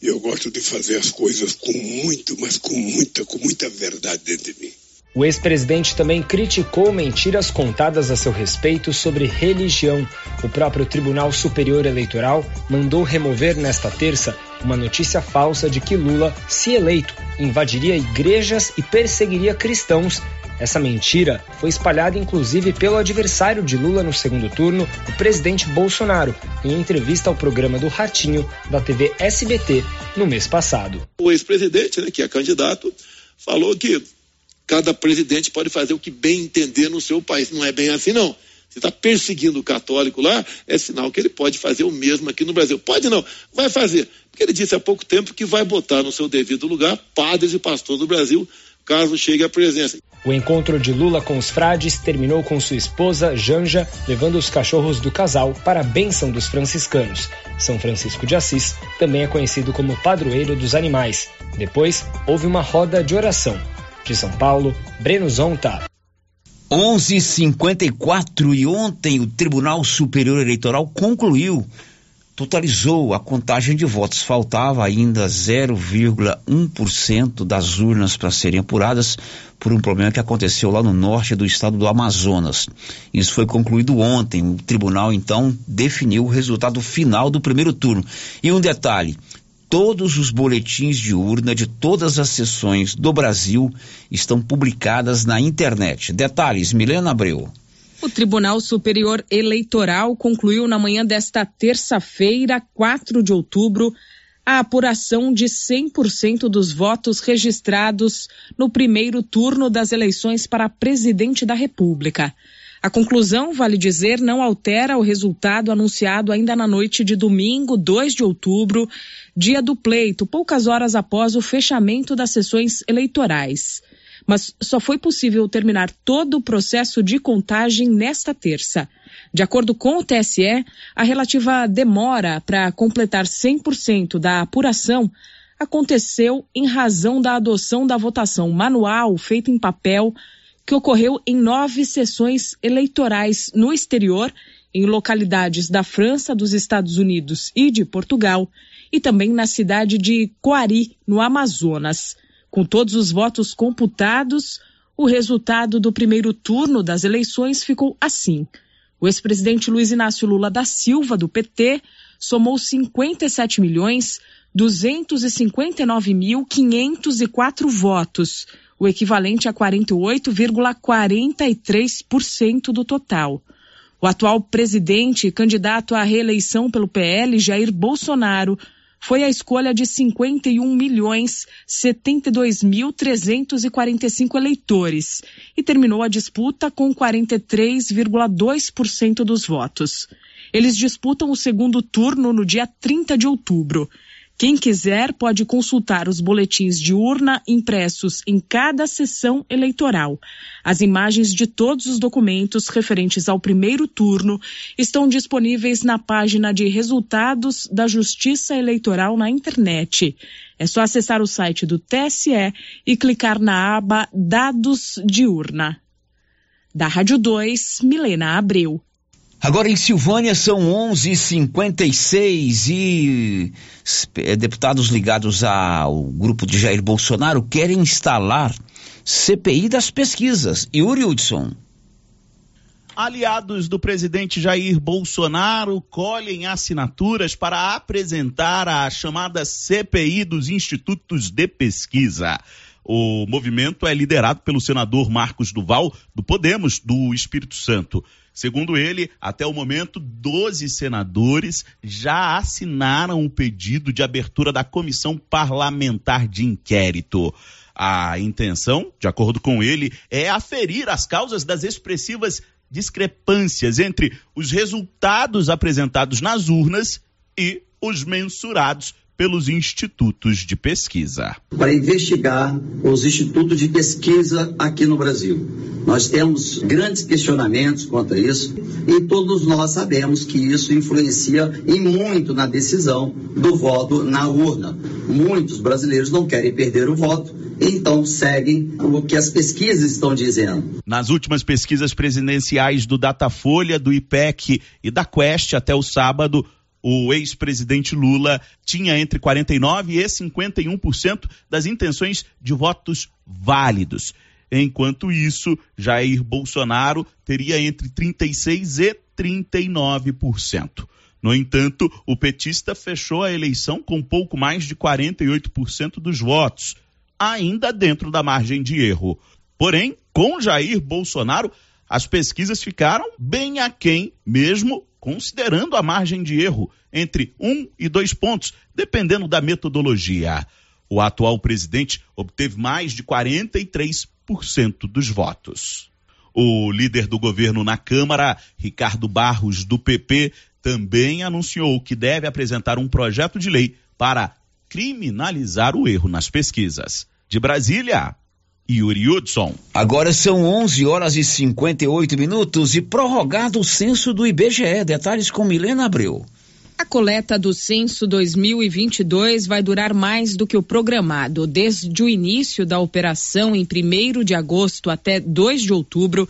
E eu gosto de fazer as coisas com muito, mas com muita, com muita verdade dentro de mim. O ex-presidente também criticou mentiras contadas a seu respeito sobre religião. O próprio Tribunal Superior Eleitoral mandou remover nesta terça uma notícia falsa de que Lula, se eleito, invadiria igrejas e perseguiria cristãos essa mentira foi espalhada inclusive pelo adversário de Lula no segundo turno, o presidente Bolsonaro, em entrevista ao programa do Ratinho da TV SBT no mês passado. O ex-presidente, né, que é candidato, falou que cada presidente pode fazer o que bem entender no seu país. Não é bem assim, não. Se está perseguindo o católico lá, é sinal que ele pode fazer o mesmo aqui no Brasil. Pode não, vai fazer. Porque ele disse há pouco tempo que vai botar no seu devido lugar padres e pastores do Brasil caso chegue à presença. O encontro de Lula com os frades terminou com sua esposa, Janja, levando os cachorros do casal para a bênção dos franciscanos. São Francisco de Assis também é conhecido como padroeiro dos animais. Depois, houve uma roda de oração. De São Paulo, Breno Zonta. 11:54 e ontem o Tribunal Superior Eleitoral concluiu totalizou a contagem de votos. Faltava ainda 0,1% das urnas para serem apuradas por um problema que aconteceu lá no norte do estado do Amazonas. Isso foi concluído ontem. O tribunal então definiu o resultado final do primeiro turno. E um detalhe: todos os boletins de urna de todas as sessões do Brasil estão publicadas na internet. Detalhes, Milena Abreu. O Tribunal Superior Eleitoral concluiu na manhã desta terça-feira, 4 de outubro, a apuração de 100% dos votos registrados no primeiro turno das eleições para presidente da República. A conclusão, vale dizer, não altera o resultado anunciado ainda na noite de domingo, 2 de outubro, dia do pleito, poucas horas após o fechamento das sessões eleitorais. Mas só foi possível terminar todo o processo de contagem nesta terça. De acordo com o TSE, a relativa demora para completar 100% da apuração aconteceu em razão da adoção da votação manual feita em papel que ocorreu em nove sessões eleitorais no exterior, em localidades da França, dos Estados Unidos e de Portugal, e também na cidade de Coari, no Amazonas. Com todos os votos computados, o resultado do primeiro turno das eleições ficou assim. O ex-presidente Luiz Inácio Lula da Silva, do PT, somou 57 milhões 259.504 votos, o equivalente a 48,43% do total. O atual presidente candidato à reeleição pelo PL, Jair Bolsonaro, foi a escolha de 51 milhões 72 mil 345 eleitores e terminou a disputa com 43,2% dos votos. Eles disputam o segundo turno no dia 30 de outubro. Quem quiser pode consultar os boletins de urna impressos em cada sessão eleitoral. As imagens de todos os documentos referentes ao primeiro turno estão disponíveis na página de resultados da Justiça Eleitoral na internet. É só acessar o site do TSE e clicar na aba Dados de Urna. Da Rádio 2, Milena Abreu. Agora em Silvânia são 11:56 e eh, deputados ligados ao grupo de Jair Bolsonaro querem instalar CPI das pesquisas. Yuri Hudson. Aliados do presidente Jair Bolsonaro colhem assinaturas para apresentar a chamada CPI dos institutos de pesquisa. O movimento é liderado pelo senador Marcos Duval, do Podemos, do Espírito Santo. Segundo ele, até o momento, 12 senadores já assinaram o pedido de abertura da comissão parlamentar de inquérito. A intenção, de acordo com ele, é aferir as causas das expressivas discrepâncias entre os resultados apresentados nas urnas e os mensurados pelos institutos de pesquisa. Para investigar os institutos de pesquisa aqui no Brasil. Nós temos grandes questionamentos quanto a isso e todos nós sabemos que isso influencia em muito na decisão do voto na urna. Muitos brasileiros não querem perder o voto então seguem o que as pesquisas estão dizendo. Nas últimas pesquisas presidenciais do Datafolha, do IPEC e da Quest até o sábado, o ex-presidente Lula tinha entre 49% e 51% das intenções de votos válidos. Enquanto isso, Jair Bolsonaro teria entre 36% e 39%. No entanto, o petista fechou a eleição com pouco mais de 48% dos votos, ainda dentro da margem de erro. Porém, com Jair Bolsonaro, as pesquisas ficaram bem aquém, mesmo considerando a margem de erro entre um e dois pontos, dependendo da metodologia. O atual presidente obteve mais de 43% dos votos. O líder do governo na Câmara, Ricardo Barros, do PP, também anunciou que deve apresentar um projeto de lei para criminalizar o erro nas pesquisas. De Brasília, Yuri Hudson. Agora são 11 horas e 58 minutos e prorrogado o censo do IBGE. Detalhes com Milena Abreu. A coleta do censo 2022 vai durar mais do que o programado. Desde o início da operação, em 1 de agosto até 2 de outubro,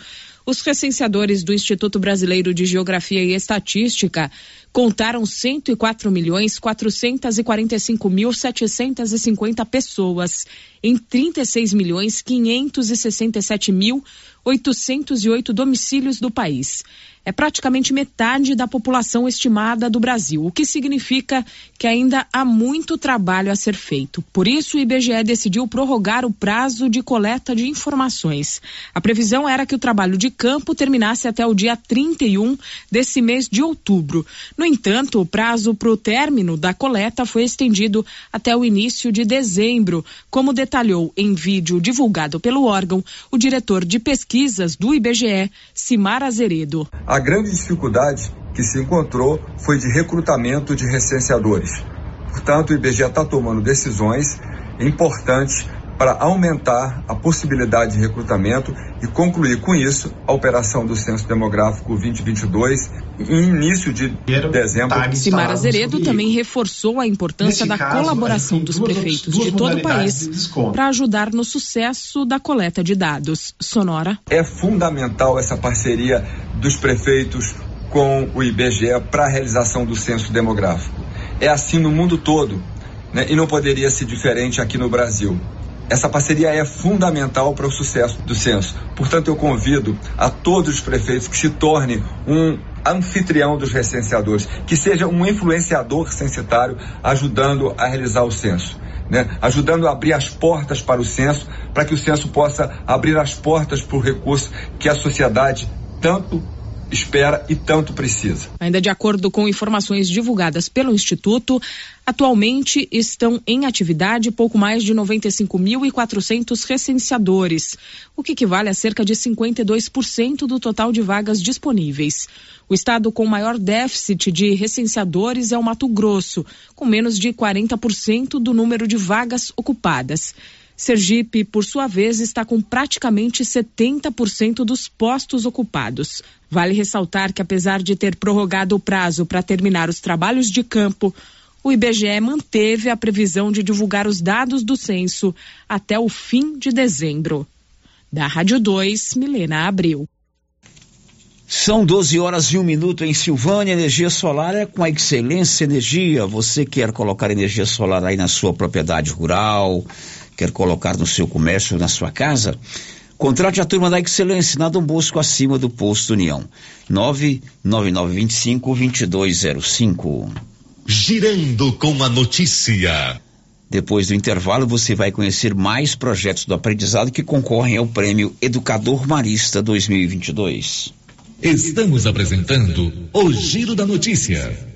Os recenseadores do Instituto Brasileiro de Geografia e Estatística contaram 104 milhões 445 mil 750 pessoas em 36 milhões 567 mil 808 domicílios do país é praticamente metade da população estimada do Brasil, o que significa que ainda há muito trabalho a ser feito. Por isso, o IBGE decidiu prorrogar o prazo de coleta de informações. A previsão era que o trabalho de campo terminasse até o dia 31 desse mês de outubro. No entanto, o prazo para o término da coleta foi estendido até o início de dezembro, como detalhou em vídeo divulgado pelo órgão o diretor de pesquisas do IBGE, Simar Azeredo. A grande dificuldade que se encontrou foi de recrutamento de recenseadores. Portanto, o IBGE está tomando decisões importantes para aumentar a possibilidade de recrutamento e concluir com isso a operação do Censo Demográfico 2022 em início de dezembro. Simar Azeredo também reforçou a importância da caso, colaboração dos prefeitos de todo o país para ajudar no sucesso da coleta de dados. Sonora. É fundamental essa parceria dos prefeitos com o IBGE para a realização do censo demográfico. É assim no mundo todo né? e não poderia ser diferente aqui no Brasil. Essa parceria é fundamental para o sucesso do censo. Portanto, eu convido a todos os prefeitos que se tornem um anfitrião dos recenseadores, que seja um influenciador censitário ajudando a realizar o censo. Né? ajudando a abrir as portas para o censo, para que o censo possa abrir as portas para o recurso que a sociedade tanto espera e tanto precisa. Ainda de acordo com informações divulgadas pelo Instituto, atualmente estão em atividade pouco mais de 95.400 recenseadores, o que equivale a cerca de 52% do total de vagas disponíveis. O estado com maior déficit de recenseadores é o Mato Grosso, com menos de 40% do número de vagas ocupadas. Sergipe, por sua vez, está com praticamente 70% dos postos ocupados. Vale ressaltar que, apesar de ter prorrogado o prazo para terminar os trabalhos de campo, o IBGE manteve a previsão de divulgar os dados do censo até o fim de dezembro. Da Rádio 2, Milena Abril. São 12 horas e um minuto em Silvânia. Energia solar é com a Excelência Energia. Você quer colocar energia solar aí na sua propriedade rural? Quer colocar no seu comércio, na sua casa, contrate a turma da Excelência na Dom Bosco acima do posto União. 99925-2205. Girando com a notícia. Depois do intervalo, você vai conhecer mais projetos do aprendizado que concorrem ao Prêmio Educador Marista 2022. Estamos apresentando o Giro da Notícia.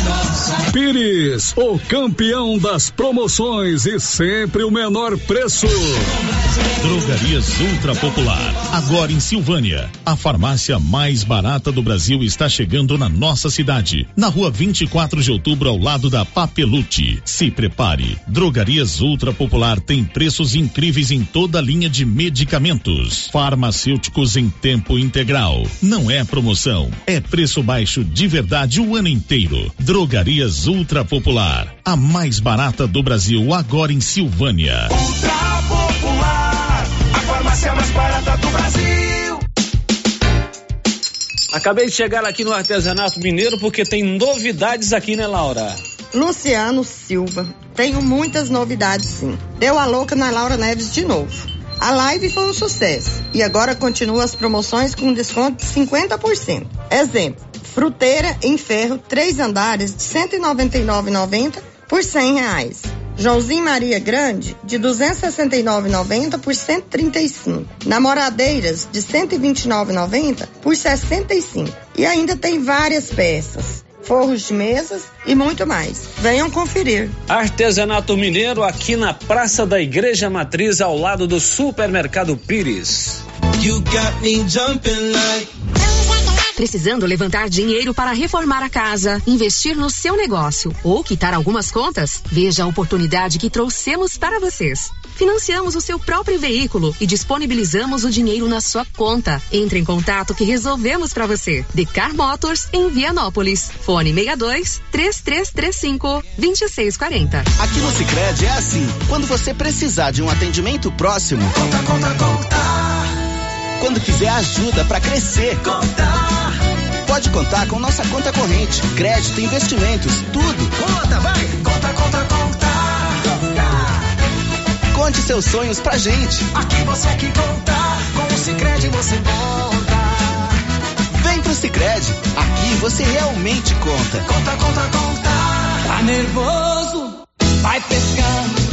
Pires, o campeão das promoções e sempre o menor preço. Drogarias Ultra Popular. Agora em Silvânia. A farmácia mais barata do Brasil está chegando na nossa cidade. Na rua 24 de outubro, ao lado da Papelute. Se prepare. Drogarias Ultra Popular tem preços incríveis em toda a linha de medicamentos. Farmacêuticos em tempo integral. Não é promoção. É preço baixo de verdade o ano inteiro. Drogarias Ultra Popular. A mais barata do Brasil agora em Silvânia. Ultra Popular. A farmácia mais barata do Brasil. Acabei de chegar aqui no artesanato mineiro porque tem novidades aqui, né, Laura? Luciano Silva. Tenho muitas novidades, sim. Deu a louca na Laura Neves de novo. A live foi um sucesso e agora continua as promoções com desconto de 50%. Exemplo: fruteira em ferro, três andares de R$ 199,90 por R$ reais. Joãozinho Maria Grande, de 269,90 por 135. Namoradeiras, de 129,90 por 65. E ainda tem várias peças forros de mesas e muito mais. Venham conferir. Artesanato Mineiro aqui na Praça da Igreja Matriz, ao lado do Supermercado Pires. Precisando levantar dinheiro para reformar a casa, investir no seu negócio ou quitar algumas contas? Veja a oportunidade que trouxemos para vocês. Financiamos o seu próprio veículo e disponibilizamos o dinheiro na sua conta. Entre em contato que resolvemos para você. Decar Motors em Vianópolis. Fone 62 3335 2640. Aqui no Sicredi é assim. Quando você precisar de um atendimento próximo, conta, conta, conta. Quando quiser ajuda para crescer, conta. Pode contar com nossa conta corrente, crédito, investimentos, tudo. Conta, vai. Conta, conta, conta. Conte seus sonhos pra gente. Aqui você é que conta, com o Sicredi você conta. Vem pro Sicredi, aqui você realmente conta. Conta, conta, conta. Tá nervoso? Vai pescando.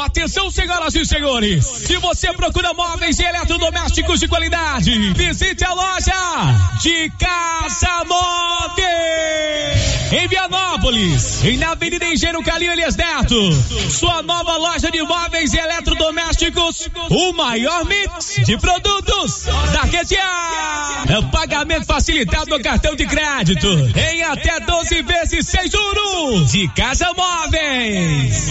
Atenção, senhoras e senhores! Se você procura móveis e eletrodomésticos de qualidade, visite a loja de Casa Móveis! Em Vianópolis, em na Avenida Engenheiro Calil Elias Neto. Sua nova loja de móveis e eletrodomésticos, o maior mix de produtos da região. Pagamento facilitado no cartão de crédito, em até 12 vezes sem juros. De Casa Móveis.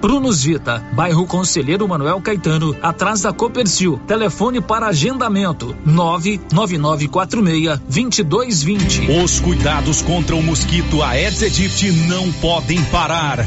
Prunus Vita, bairro Conselheiro Manuel Caetano, atrás da Copercil. Telefone para agendamento: 99946 2220. Os cuidados contra o mosquito Aedes aegypti não podem parar.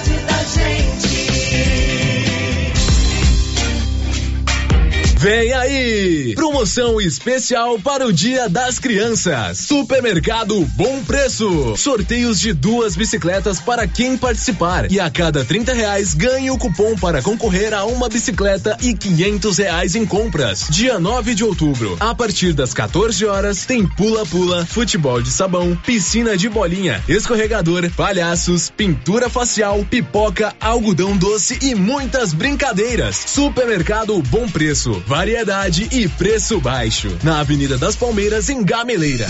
Vem aí! Promoção especial para o Dia das Crianças. Supermercado Bom Preço. Sorteios de duas bicicletas para quem participar. E a cada 30 reais ganhe o cupom para concorrer a uma bicicleta e 500 reais em compras. Dia 9 de outubro, a partir das 14 horas, tem pula-pula, futebol de sabão, piscina de bolinha, escorregador, palhaços, pintura facial, pipoca, algodão doce e muitas brincadeiras. Supermercado Bom Preço variedade e preço baixo. Na Avenida das Palmeiras, em Gameleira.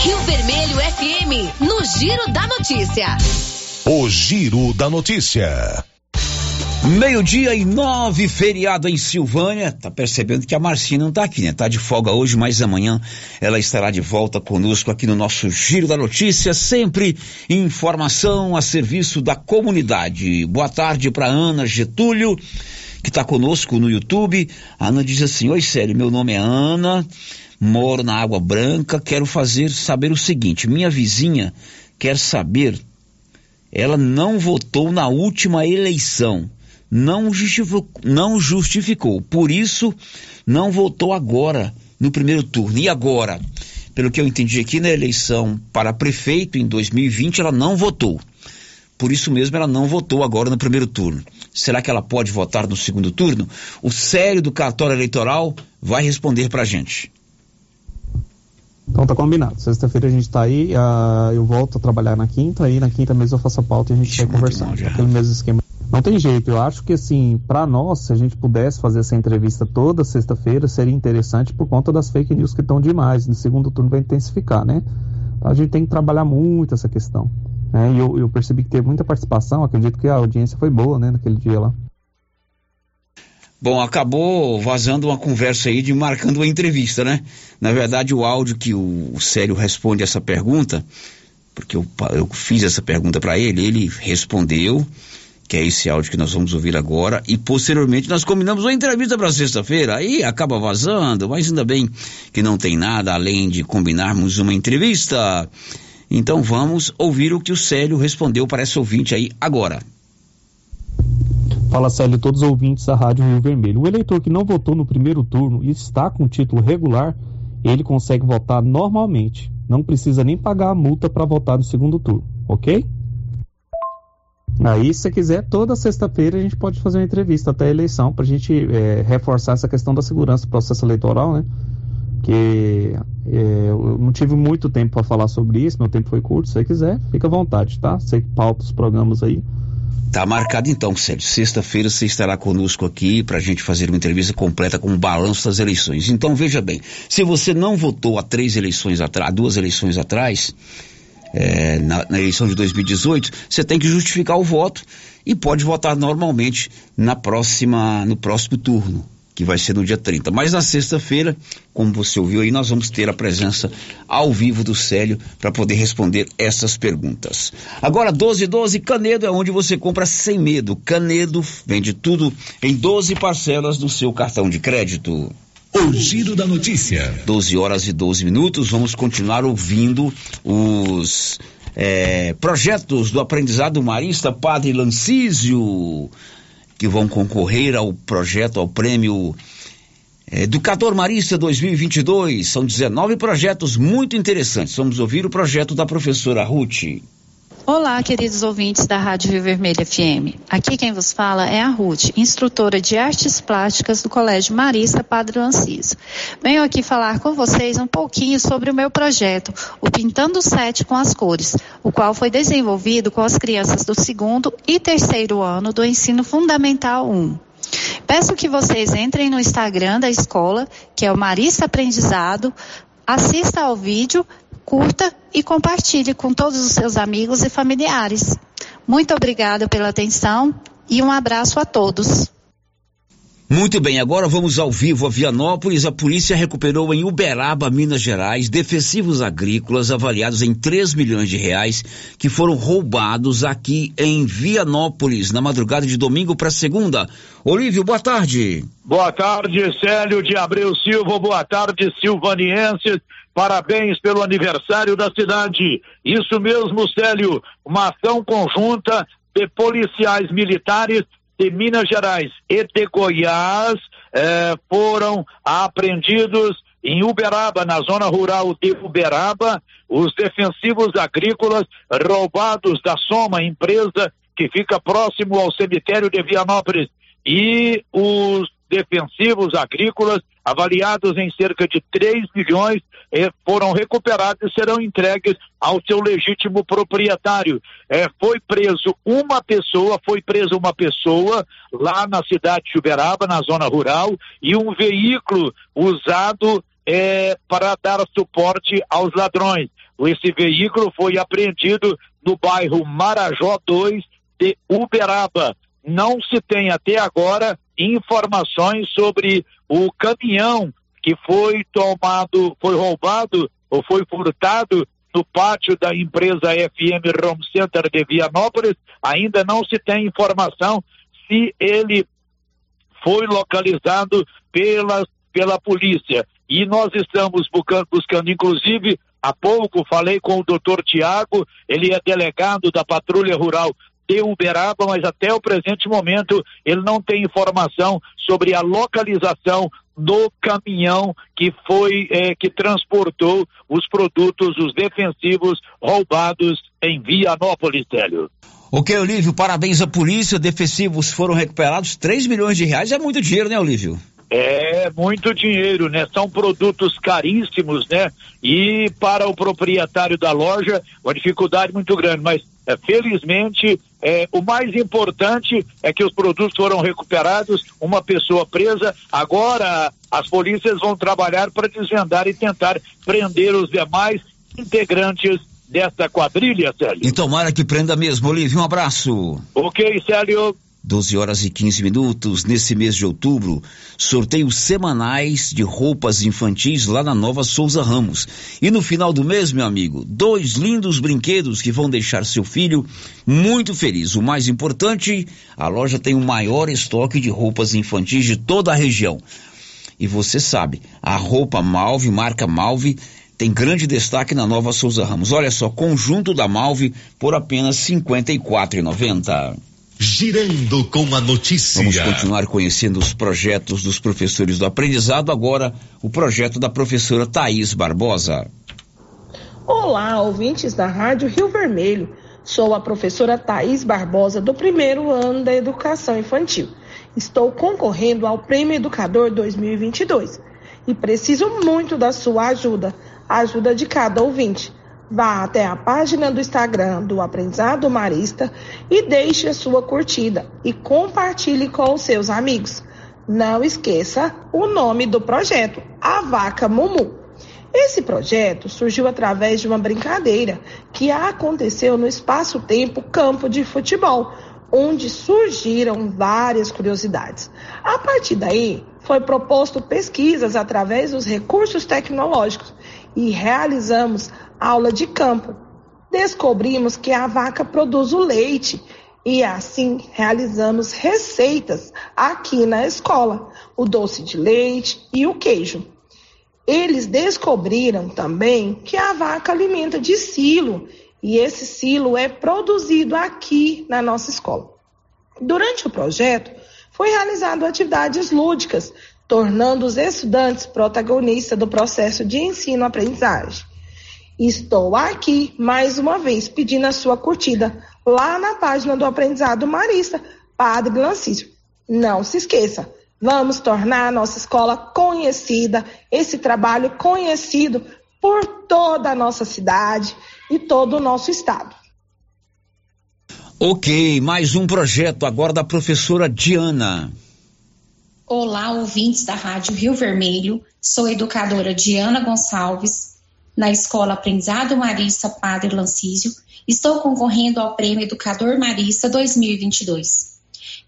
Rio Vermelho FM, no Giro da Notícia. O Giro da Notícia. Meio-dia e nove, feriado em Silvânia. Tá percebendo que a Marcinha não tá aqui, né? Tá de folga hoje, mas amanhã ela estará de volta conosco aqui no nosso Giro da Notícia, sempre informação a serviço da comunidade. Boa tarde para Ana Getúlio que está conosco no YouTube. A Ana diz assim: Oi, sério, meu nome é Ana, moro na Água Branca, quero fazer saber o seguinte: minha vizinha quer saber, ela não votou na última eleição, não justificou, não justificou, por isso não votou agora no primeiro turno. E agora? Pelo que eu entendi aqui na eleição para prefeito em 2020, ela não votou. Por isso mesmo ela não votou agora no primeiro turno. Será que ela pode votar no segundo turno? O sério do cartório eleitoral vai responder pra gente. Então tá combinado. Sexta-feira a gente tá aí, uh, eu volto a trabalhar na quinta, aí na quinta mesmo eu faço a pauta e a gente Ixi, vai conversar. Aquele mesmo esquema. Não tem jeito, eu acho que assim, para nós, se a gente pudesse fazer essa entrevista toda sexta-feira, seria interessante por conta das fake news que estão demais. No segundo turno vai intensificar, né? Então a gente tem que trabalhar muito essa questão. Né? E eu, eu percebi que teve muita participação, acredito que a audiência foi boa, né, naquele dia lá. Bom, acabou vazando uma conversa aí de marcando uma entrevista, né? Na verdade, o áudio que o, Célio responde essa pergunta, porque eu, eu fiz essa pergunta para ele, ele respondeu, que é esse áudio que nós vamos ouvir agora, e posteriormente nós combinamos uma entrevista para sexta-feira, aí acaba vazando, mas ainda bem que não tem nada além de combinarmos uma entrevista. Então vamos ouvir o que o Célio respondeu para essa ouvinte aí agora. Fala Célio, todos os ouvintes da Rádio Rio Vermelho. O eleitor que não votou no primeiro turno e está com título regular, ele consegue votar normalmente. Não precisa nem pagar a multa para votar no segundo turno, ok? Aí, se quiser, toda sexta-feira a gente pode fazer uma entrevista até a eleição para a gente é, reforçar essa questão da segurança do processo eleitoral, né? Porque é, eu não tive muito tempo para falar sobre isso, meu tempo foi curto. Se você quiser, fica à vontade, tá? Você pauta os programas aí. Tá marcado então, Sérgio. Sexta-feira você estará conosco aqui para a gente fazer uma entrevista completa com o balanço das eleições. Então veja bem, se você não votou há três eleições atrás, duas eleições atrás, é, na, na, eleição de 2018, você tem que justificar o voto e pode votar normalmente na próxima, no próximo turno que vai ser no dia 30. Mas na sexta-feira, como você ouviu aí, nós vamos ter a presença ao vivo do Célio para poder responder essas perguntas. Agora, 1212 Canedo é onde você compra sem medo. Canedo vende tudo em 12 parcelas do seu cartão de crédito. O giro da notícia. 12 horas e 12 minutos. Vamos continuar ouvindo os é, projetos do aprendizado marista Padre Lancísio que vão concorrer ao projeto, ao prêmio é, Educador Marista 2022. São 19 projetos muito interessantes. Vamos ouvir o projeto da professora Ruth. Olá, queridos ouvintes da Rádio Rio Vermelho FM. Aqui quem vos fala é a Ruth, instrutora de artes plásticas do Colégio Marista Padre Lanciso. Venho aqui falar com vocês um pouquinho sobre o meu projeto, o Pintando Sete com as Cores, o qual foi desenvolvido com as crianças do segundo e terceiro ano do ensino fundamental 1. Peço que vocês entrem no Instagram da escola, que é o Marista Aprendizado, assista ao vídeo curta e compartilhe com todos os seus amigos e familiares. Muito obrigada pela atenção e um abraço a todos. Muito bem, agora vamos ao vivo a Vianópolis. A polícia recuperou em Uberaba, Minas Gerais, defensivos agrícolas avaliados em 3 milhões de reais que foram roubados aqui em Vianópolis na madrugada de domingo para segunda. Olívio, boa tarde. Boa tarde, Célio de Abreu Silva. Boa tarde, silvanienses. Parabéns pelo aniversário da cidade. Isso mesmo, Célio. Uma ação conjunta de policiais militares de Minas Gerais e de Goiás eh, foram apreendidos em Uberaba, na zona rural de Uberaba, os defensivos agrícolas roubados da Soma, empresa que fica próximo ao cemitério de Vianópolis, e os defensivos agrícolas, avaliados em cerca de 3 milhões, eh, foram recuperados e serão entregues ao seu legítimo proprietário. Eh, foi preso uma pessoa, foi preso uma pessoa lá na cidade de Uberaba, na zona rural, e um veículo usado eh, para dar suporte aos ladrões. Esse veículo foi apreendido no bairro Marajó 2 de Uberaba. Não se tem até agora informações sobre o caminhão que foi tomado, foi roubado ou foi furtado no pátio da empresa FM Home Center de Vianópolis. Ainda não se tem informação se ele foi localizado pela, pela polícia. E nós estamos buscando, buscando, inclusive, há pouco falei com o doutor Tiago, ele é delegado da Patrulha Rural de Uberaba, mas até o presente momento ele não tem informação sobre a localização do caminhão que foi eh, que transportou os produtos, os defensivos roubados em Vianópolis, Télio. Ok, Olívio, parabéns à polícia. Defensivos foram recuperados. 3 milhões de reais é muito dinheiro, né, Olívio? É muito dinheiro, né? São produtos caríssimos, né? E para o proprietário da loja, uma dificuldade muito grande. Mas é, felizmente, é, o mais importante é que os produtos foram recuperados, uma pessoa presa. Agora, as polícias vão trabalhar para desvendar e tentar prender os demais integrantes desta quadrilha, Célio. E tomara que prenda mesmo, Olívio. Um abraço. Ok, Célio. 12 horas e 15 minutos, nesse mês de outubro, sorteios semanais de roupas infantis lá na Nova Souza Ramos. E no final do mês, meu amigo, dois lindos brinquedos que vão deixar seu filho muito feliz. O mais importante, a loja tem o maior estoque de roupas infantis de toda a região. E você sabe, a roupa Malve, marca Malve, tem grande destaque na Nova Souza Ramos. Olha só, conjunto da Malve por apenas R$ 54,90. Girando com a notícia. Vamos continuar conhecendo os projetos dos professores do aprendizado. Agora, o projeto da professora Thaís Barbosa. Olá, ouvintes da Rádio Rio Vermelho. Sou a professora Thaís Barbosa, do primeiro ano da Educação Infantil. Estou concorrendo ao Prêmio Educador 2022 e preciso muito da sua ajuda, a ajuda de cada ouvinte. Vá até a página do Instagram do Aprendizado Marista e deixe a sua curtida e compartilhe com os seus amigos. Não esqueça o nome do projeto, A Vaca Mumu. Esse projeto surgiu através de uma brincadeira que aconteceu no espaço-tempo campo de futebol, onde surgiram várias curiosidades. A partir daí, foi proposto pesquisas através dos recursos tecnológicos e realizamos aula de campo. Descobrimos que a vaca produz o leite e assim realizamos receitas aqui na escola, o doce de leite e o queijo. Eles descobriram também que a vaca alimenta de silo e esse silo é produzido aqui na nossa escola. Durante o projeto, foi realizado atividades lúdicas, tornando os estudantes protagonistas do processo de ensino-aprendizagem. Estou aqui mais uma vez pedindo a sua curtida lá na página do Aprendizado Marista, Padre Glancício. Não se esqueça, vamos tornar a nossa escola conhecida, esse trabalho conhecido por toda a nossa cidade e todo o nosso estado. Ok, mais um projeto agora da professora Diana. Olá, ouvintes da Rádio Rio Vermelho. Sou educadora Diana Gonçalves, na Escola Aprendizado Marista Padre Lancísio, estou concorrendo ao Prêmio Educador Marista 2022.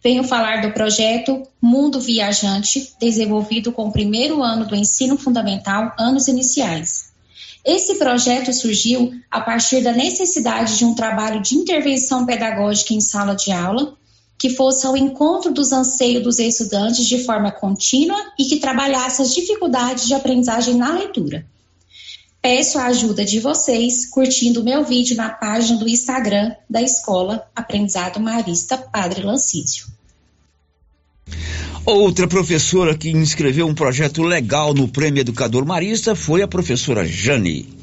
Venho falar do projeto Mundo Viajante, desenvolvido com o primeiro ano do ensino fundamental, anos iniciais. Esse projeto surgiu a partir da necessidade de um trabalho de intervenção pedagógica em sala de aula, que fosse ao encontro dos anseios dos estudantes de forma contínua e que trabalhasse as dificuldades de aprendizagem na leitura. Peço a ajuda de vocês curtindo o meu vídeo na página do Instagram da Escola Aprendizado Marista Padre Lancísio. Outra professora que inscreveu um projeto legal no Prêmio Educador Marista foi a professora Jane.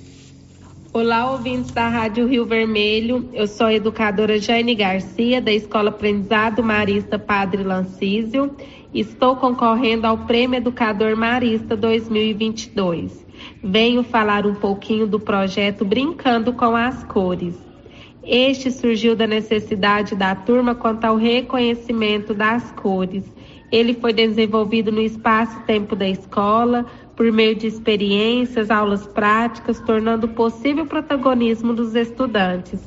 Olá, ouvintes da Rádio Rio Vermelho. Eu sou a educadora Jane Garcia, da Escola Aprendizado Marista Padre Lancísio. Estou concorrendo ao Prêmio Educador Marista 2022. Venho falar um pouquinho do projeto Brincando com as Cores. Este surgiu da necessidade da turma quanto ao reconhecimento das cores. Ele foi desenvolvido no espaço-tempo da escola, por meio de experiências, aulas práticas, tornando possível o protagonismo dos estudantes.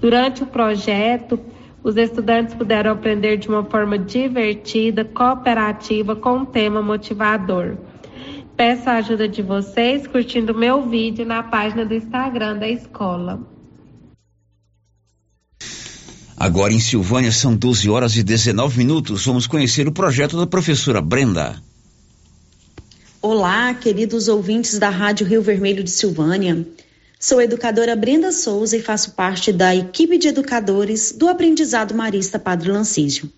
Durante o projeto, os estudantes puderam aprender de uma forma divertida, cooperativa, com um tema motivador. Peço a ajuda de vocês curtindo meu vídeo na página do Instagram da escola. Agora em Silvânia são 12 horas e 19 minutos. Vamos conhecer o projeto da professora Brenda. Olá, queridos ouvintes da Rádio Rio Vermelho de Silvânia. Sou a educadora Brenda Souza e faço parte da equipe de educadores do Aprendizado Marista Padre Lancísio.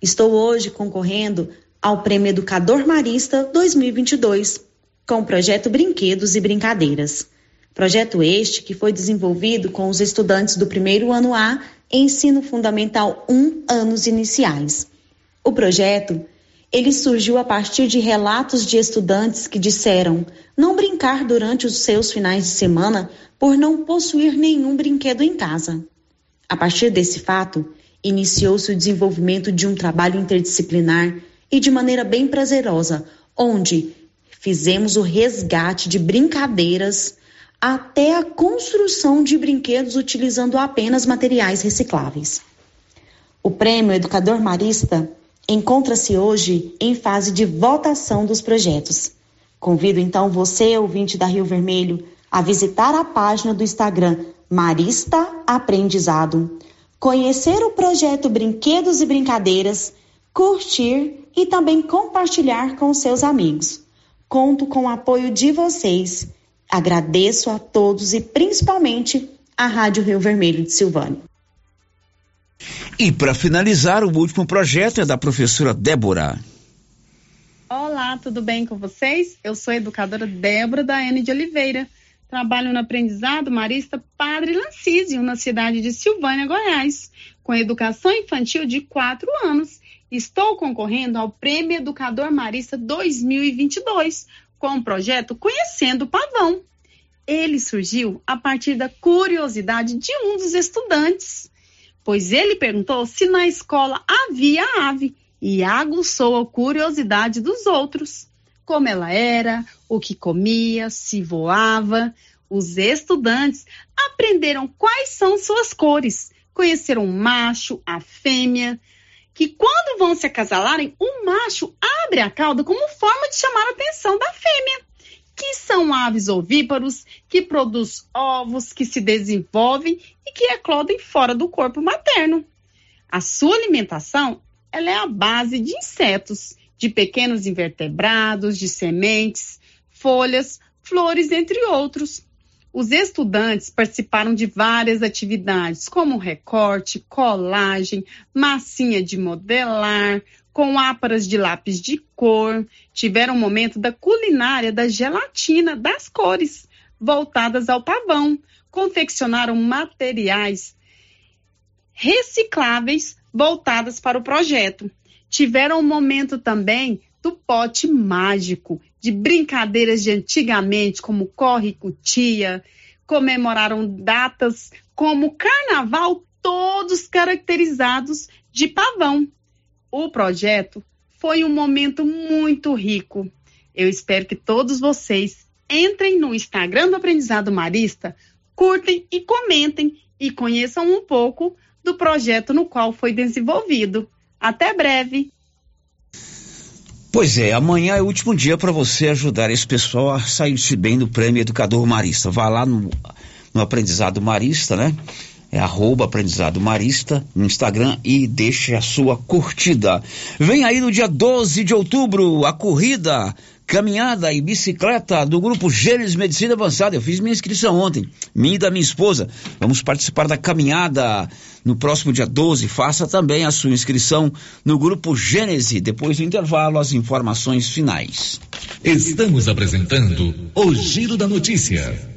Estou hoje concorrendo ao Prêmio Educador Marista 2022 com o projeto Brinquedos e Brincadeiras. Projeto este que foi desenvolvido com os estudantes do primeiro ano A Ensino Fundamental 1 anos iniciais. O projeto ele surgiu a partir de relatos de estudantes que disseram não brincar durante os seus finais de semana por não possuir nenhum brinquedo em casa. A partir desse fato, iniciou-se o desenvolvimento de um trabalho interdisciplinar e de maneira bem prazerosa, onde fizemos o resgate de brincadeiras até a construção de brinquedos utilizando apenas materiais recicláveis. O Prêmio Educador Marista encontra-se hoje em fase de votação dos projetos. Convido então você, ouvinte da Rio Vermelho, a visitar a página do Instagram Marista Aprendizado, conhecer o projeto Brinquedos e Brincadeiras, curtir e também compartilhar com seus amigos. Conto com o apoio de vocês. Agradeço a todos e principalmente à Rádio Rio Vermelho de Silvânia. E para finalizar, o último projeto é da professora Débora. Olá, tudo bem com vocês? Eu sou a educadora Débora da N de Oliveira. Trabalho no aprendizado marista Padre Lancísio, na cidade de Silvânia, Goiás, com educação infantil de 4 anos. Estou concorrendo ao Prêmio Educador Marista 2022, com o projeto Conhecendo o Pavão. Ele surgiu a partir da curiosidade de um dos estudantes pois ele perguntou se na escola havia ave e aguçou a curiosidade dos outros. Como ela era, o que comia, se voava. Os estudantes aprenderam quais são suas cores, conheceram o macho, a fêmea, que quando vão se acasalarem, o macho abre a cauda como forma de chamar a atenção da fêmea que são aves ovíparos, que produz ovos, que se desenvolvem e que eclodem fora do corpo materno. A sua alimentação ela é a base de insetos, de pequenos invertebrados, de sementes, folhas, flores, entre outros. Os estudantes participaram de várias atividades, como recorte, colagem, massinha de modelar, com áparas de lápis de cor, tiveram um momento da culinária da gelatina das cores, voltadas ao pavão, confeccionaram materiais recicláveis voltadas para o projeto. Tiveram um momento também do pote mágico, de brincadeiras de antigamente, como corre cutia, comemoraram datas como carnaval, todos caracterizados de pavão o projeto foi um momento muito rico. Eu espero que todos vocês entrem no Instagram do Aprendizado Marista, curtem e comentem e conheçam um pouco do projeto no qual foi desenvolvido. Até breve! Pois é, amanhã é o último dia para você ajudar esse pessoal a sair-se bem do Prêmio Educador Marista. Vá lá no, no Aprendizado Marista, né? É arroba aprendizado marista no Instagram e deixe a sua curtida. Vem aí no dia 12 de outubro a corrida caminhada e bicicleta do grupo Gênesis Medicina Avançada. Eu fiz minha inscrição ontem, minha e da minha esposa. Vamos participar da caminhada no próximo dia 12. Faça também a sua inscrição no grupo Gênesis. Depois do intervalo, as informações finais. Estamos apresentando o Giro da Notícia.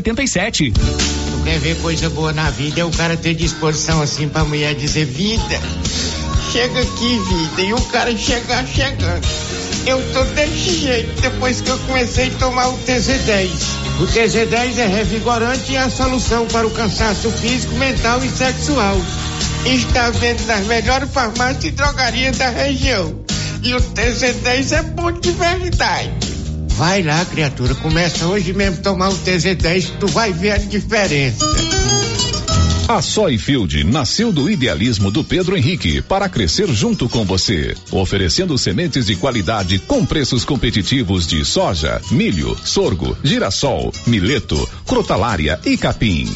87. Tu quer ver coisa boa na vida é o cara ter disposição assim pra mulher dizer vida. Chega aqui, vida. E o cara chegar chegando. Eu tô desse jeito depois que eu comecei a tomar o TZ10. O TZ10 é revigorante e a solução para o cansaço físico, mental e sexual. Está vendo nas melhores farmácias e drogarias da região. E o TZ10 é bom de verdade. Vai lá, criatura, começa hoje mesmo tomar o TZ10, tu vai ver a diferença. A Soyfield nasceu do idealismo do Pedro Henrique para crescer junto com você, oferecendo sementes de qualidade com preços competitivos de soja, milho, sorgo, girassol, mileto, crotalária e capim.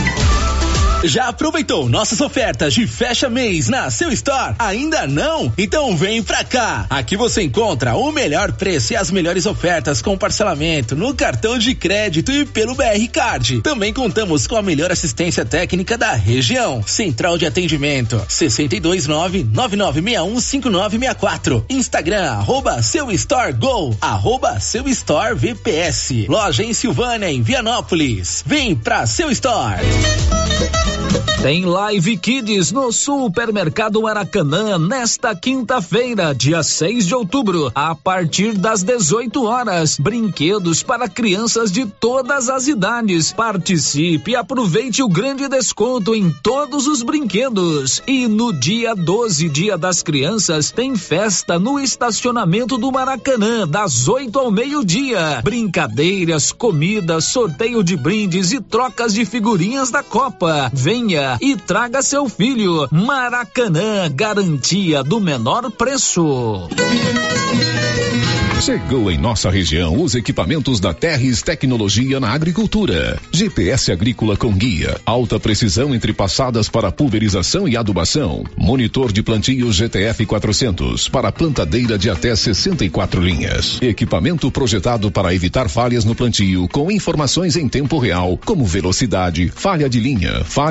Já aproveitou nossas ofertas de fecha mês na seu store? Ainda não? Então vem pra cá. Aqui você encontra o melhor preço e as melhores ofertas com parcelamento no cartão de crédito e pelo BR Card. Também contamos com a melhor assistência técnica da região. Central de atendimento 629 9961 5964. Instagram arroba seu store go arroba seu store VPS. Loja em Silvânia em Vianópolis. Vem pra seu store. Tem Live Kids no Supermercado Maracanã nesta quinta-feira, dia 6 de outubro, a partir das 18 horas. Brinquedos para crianças de todas as idades. Participe e aproveite o grande desconto em todos os brinquedos. E no dia 12, Dia das Crianças, tem festa no estacionamento do Maracanã, das 8 ao meio-dia. Brincadeiras, comidas, sorteio de brindes e trocas de figurinhas da Copa. Venha e traga seu filho. Maracanã, garantia do menor preço. Chegou em nossa região os equipamentos da Terres Tecnologia na Agricultura. GPS agrícola com guia, alta precisão entre passadas para pulverização e adubação. Monitor de plantio GTF 400 para plantadeira de até 64 linhas. Equipamento projetado para evitar falhas no plantio com informações em tempo real, como velocidade, falha de linha, falha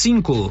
cinco.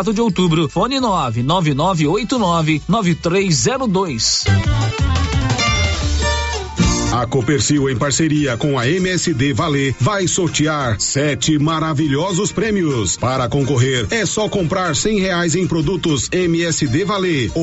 de outubro. Fone 99989 9302. A Copercil, em parceria com a MSD Valer, vai sortear sete maravilhosos prêmios. Para concorrer, é só comprar cem reais em produtos MSD Valer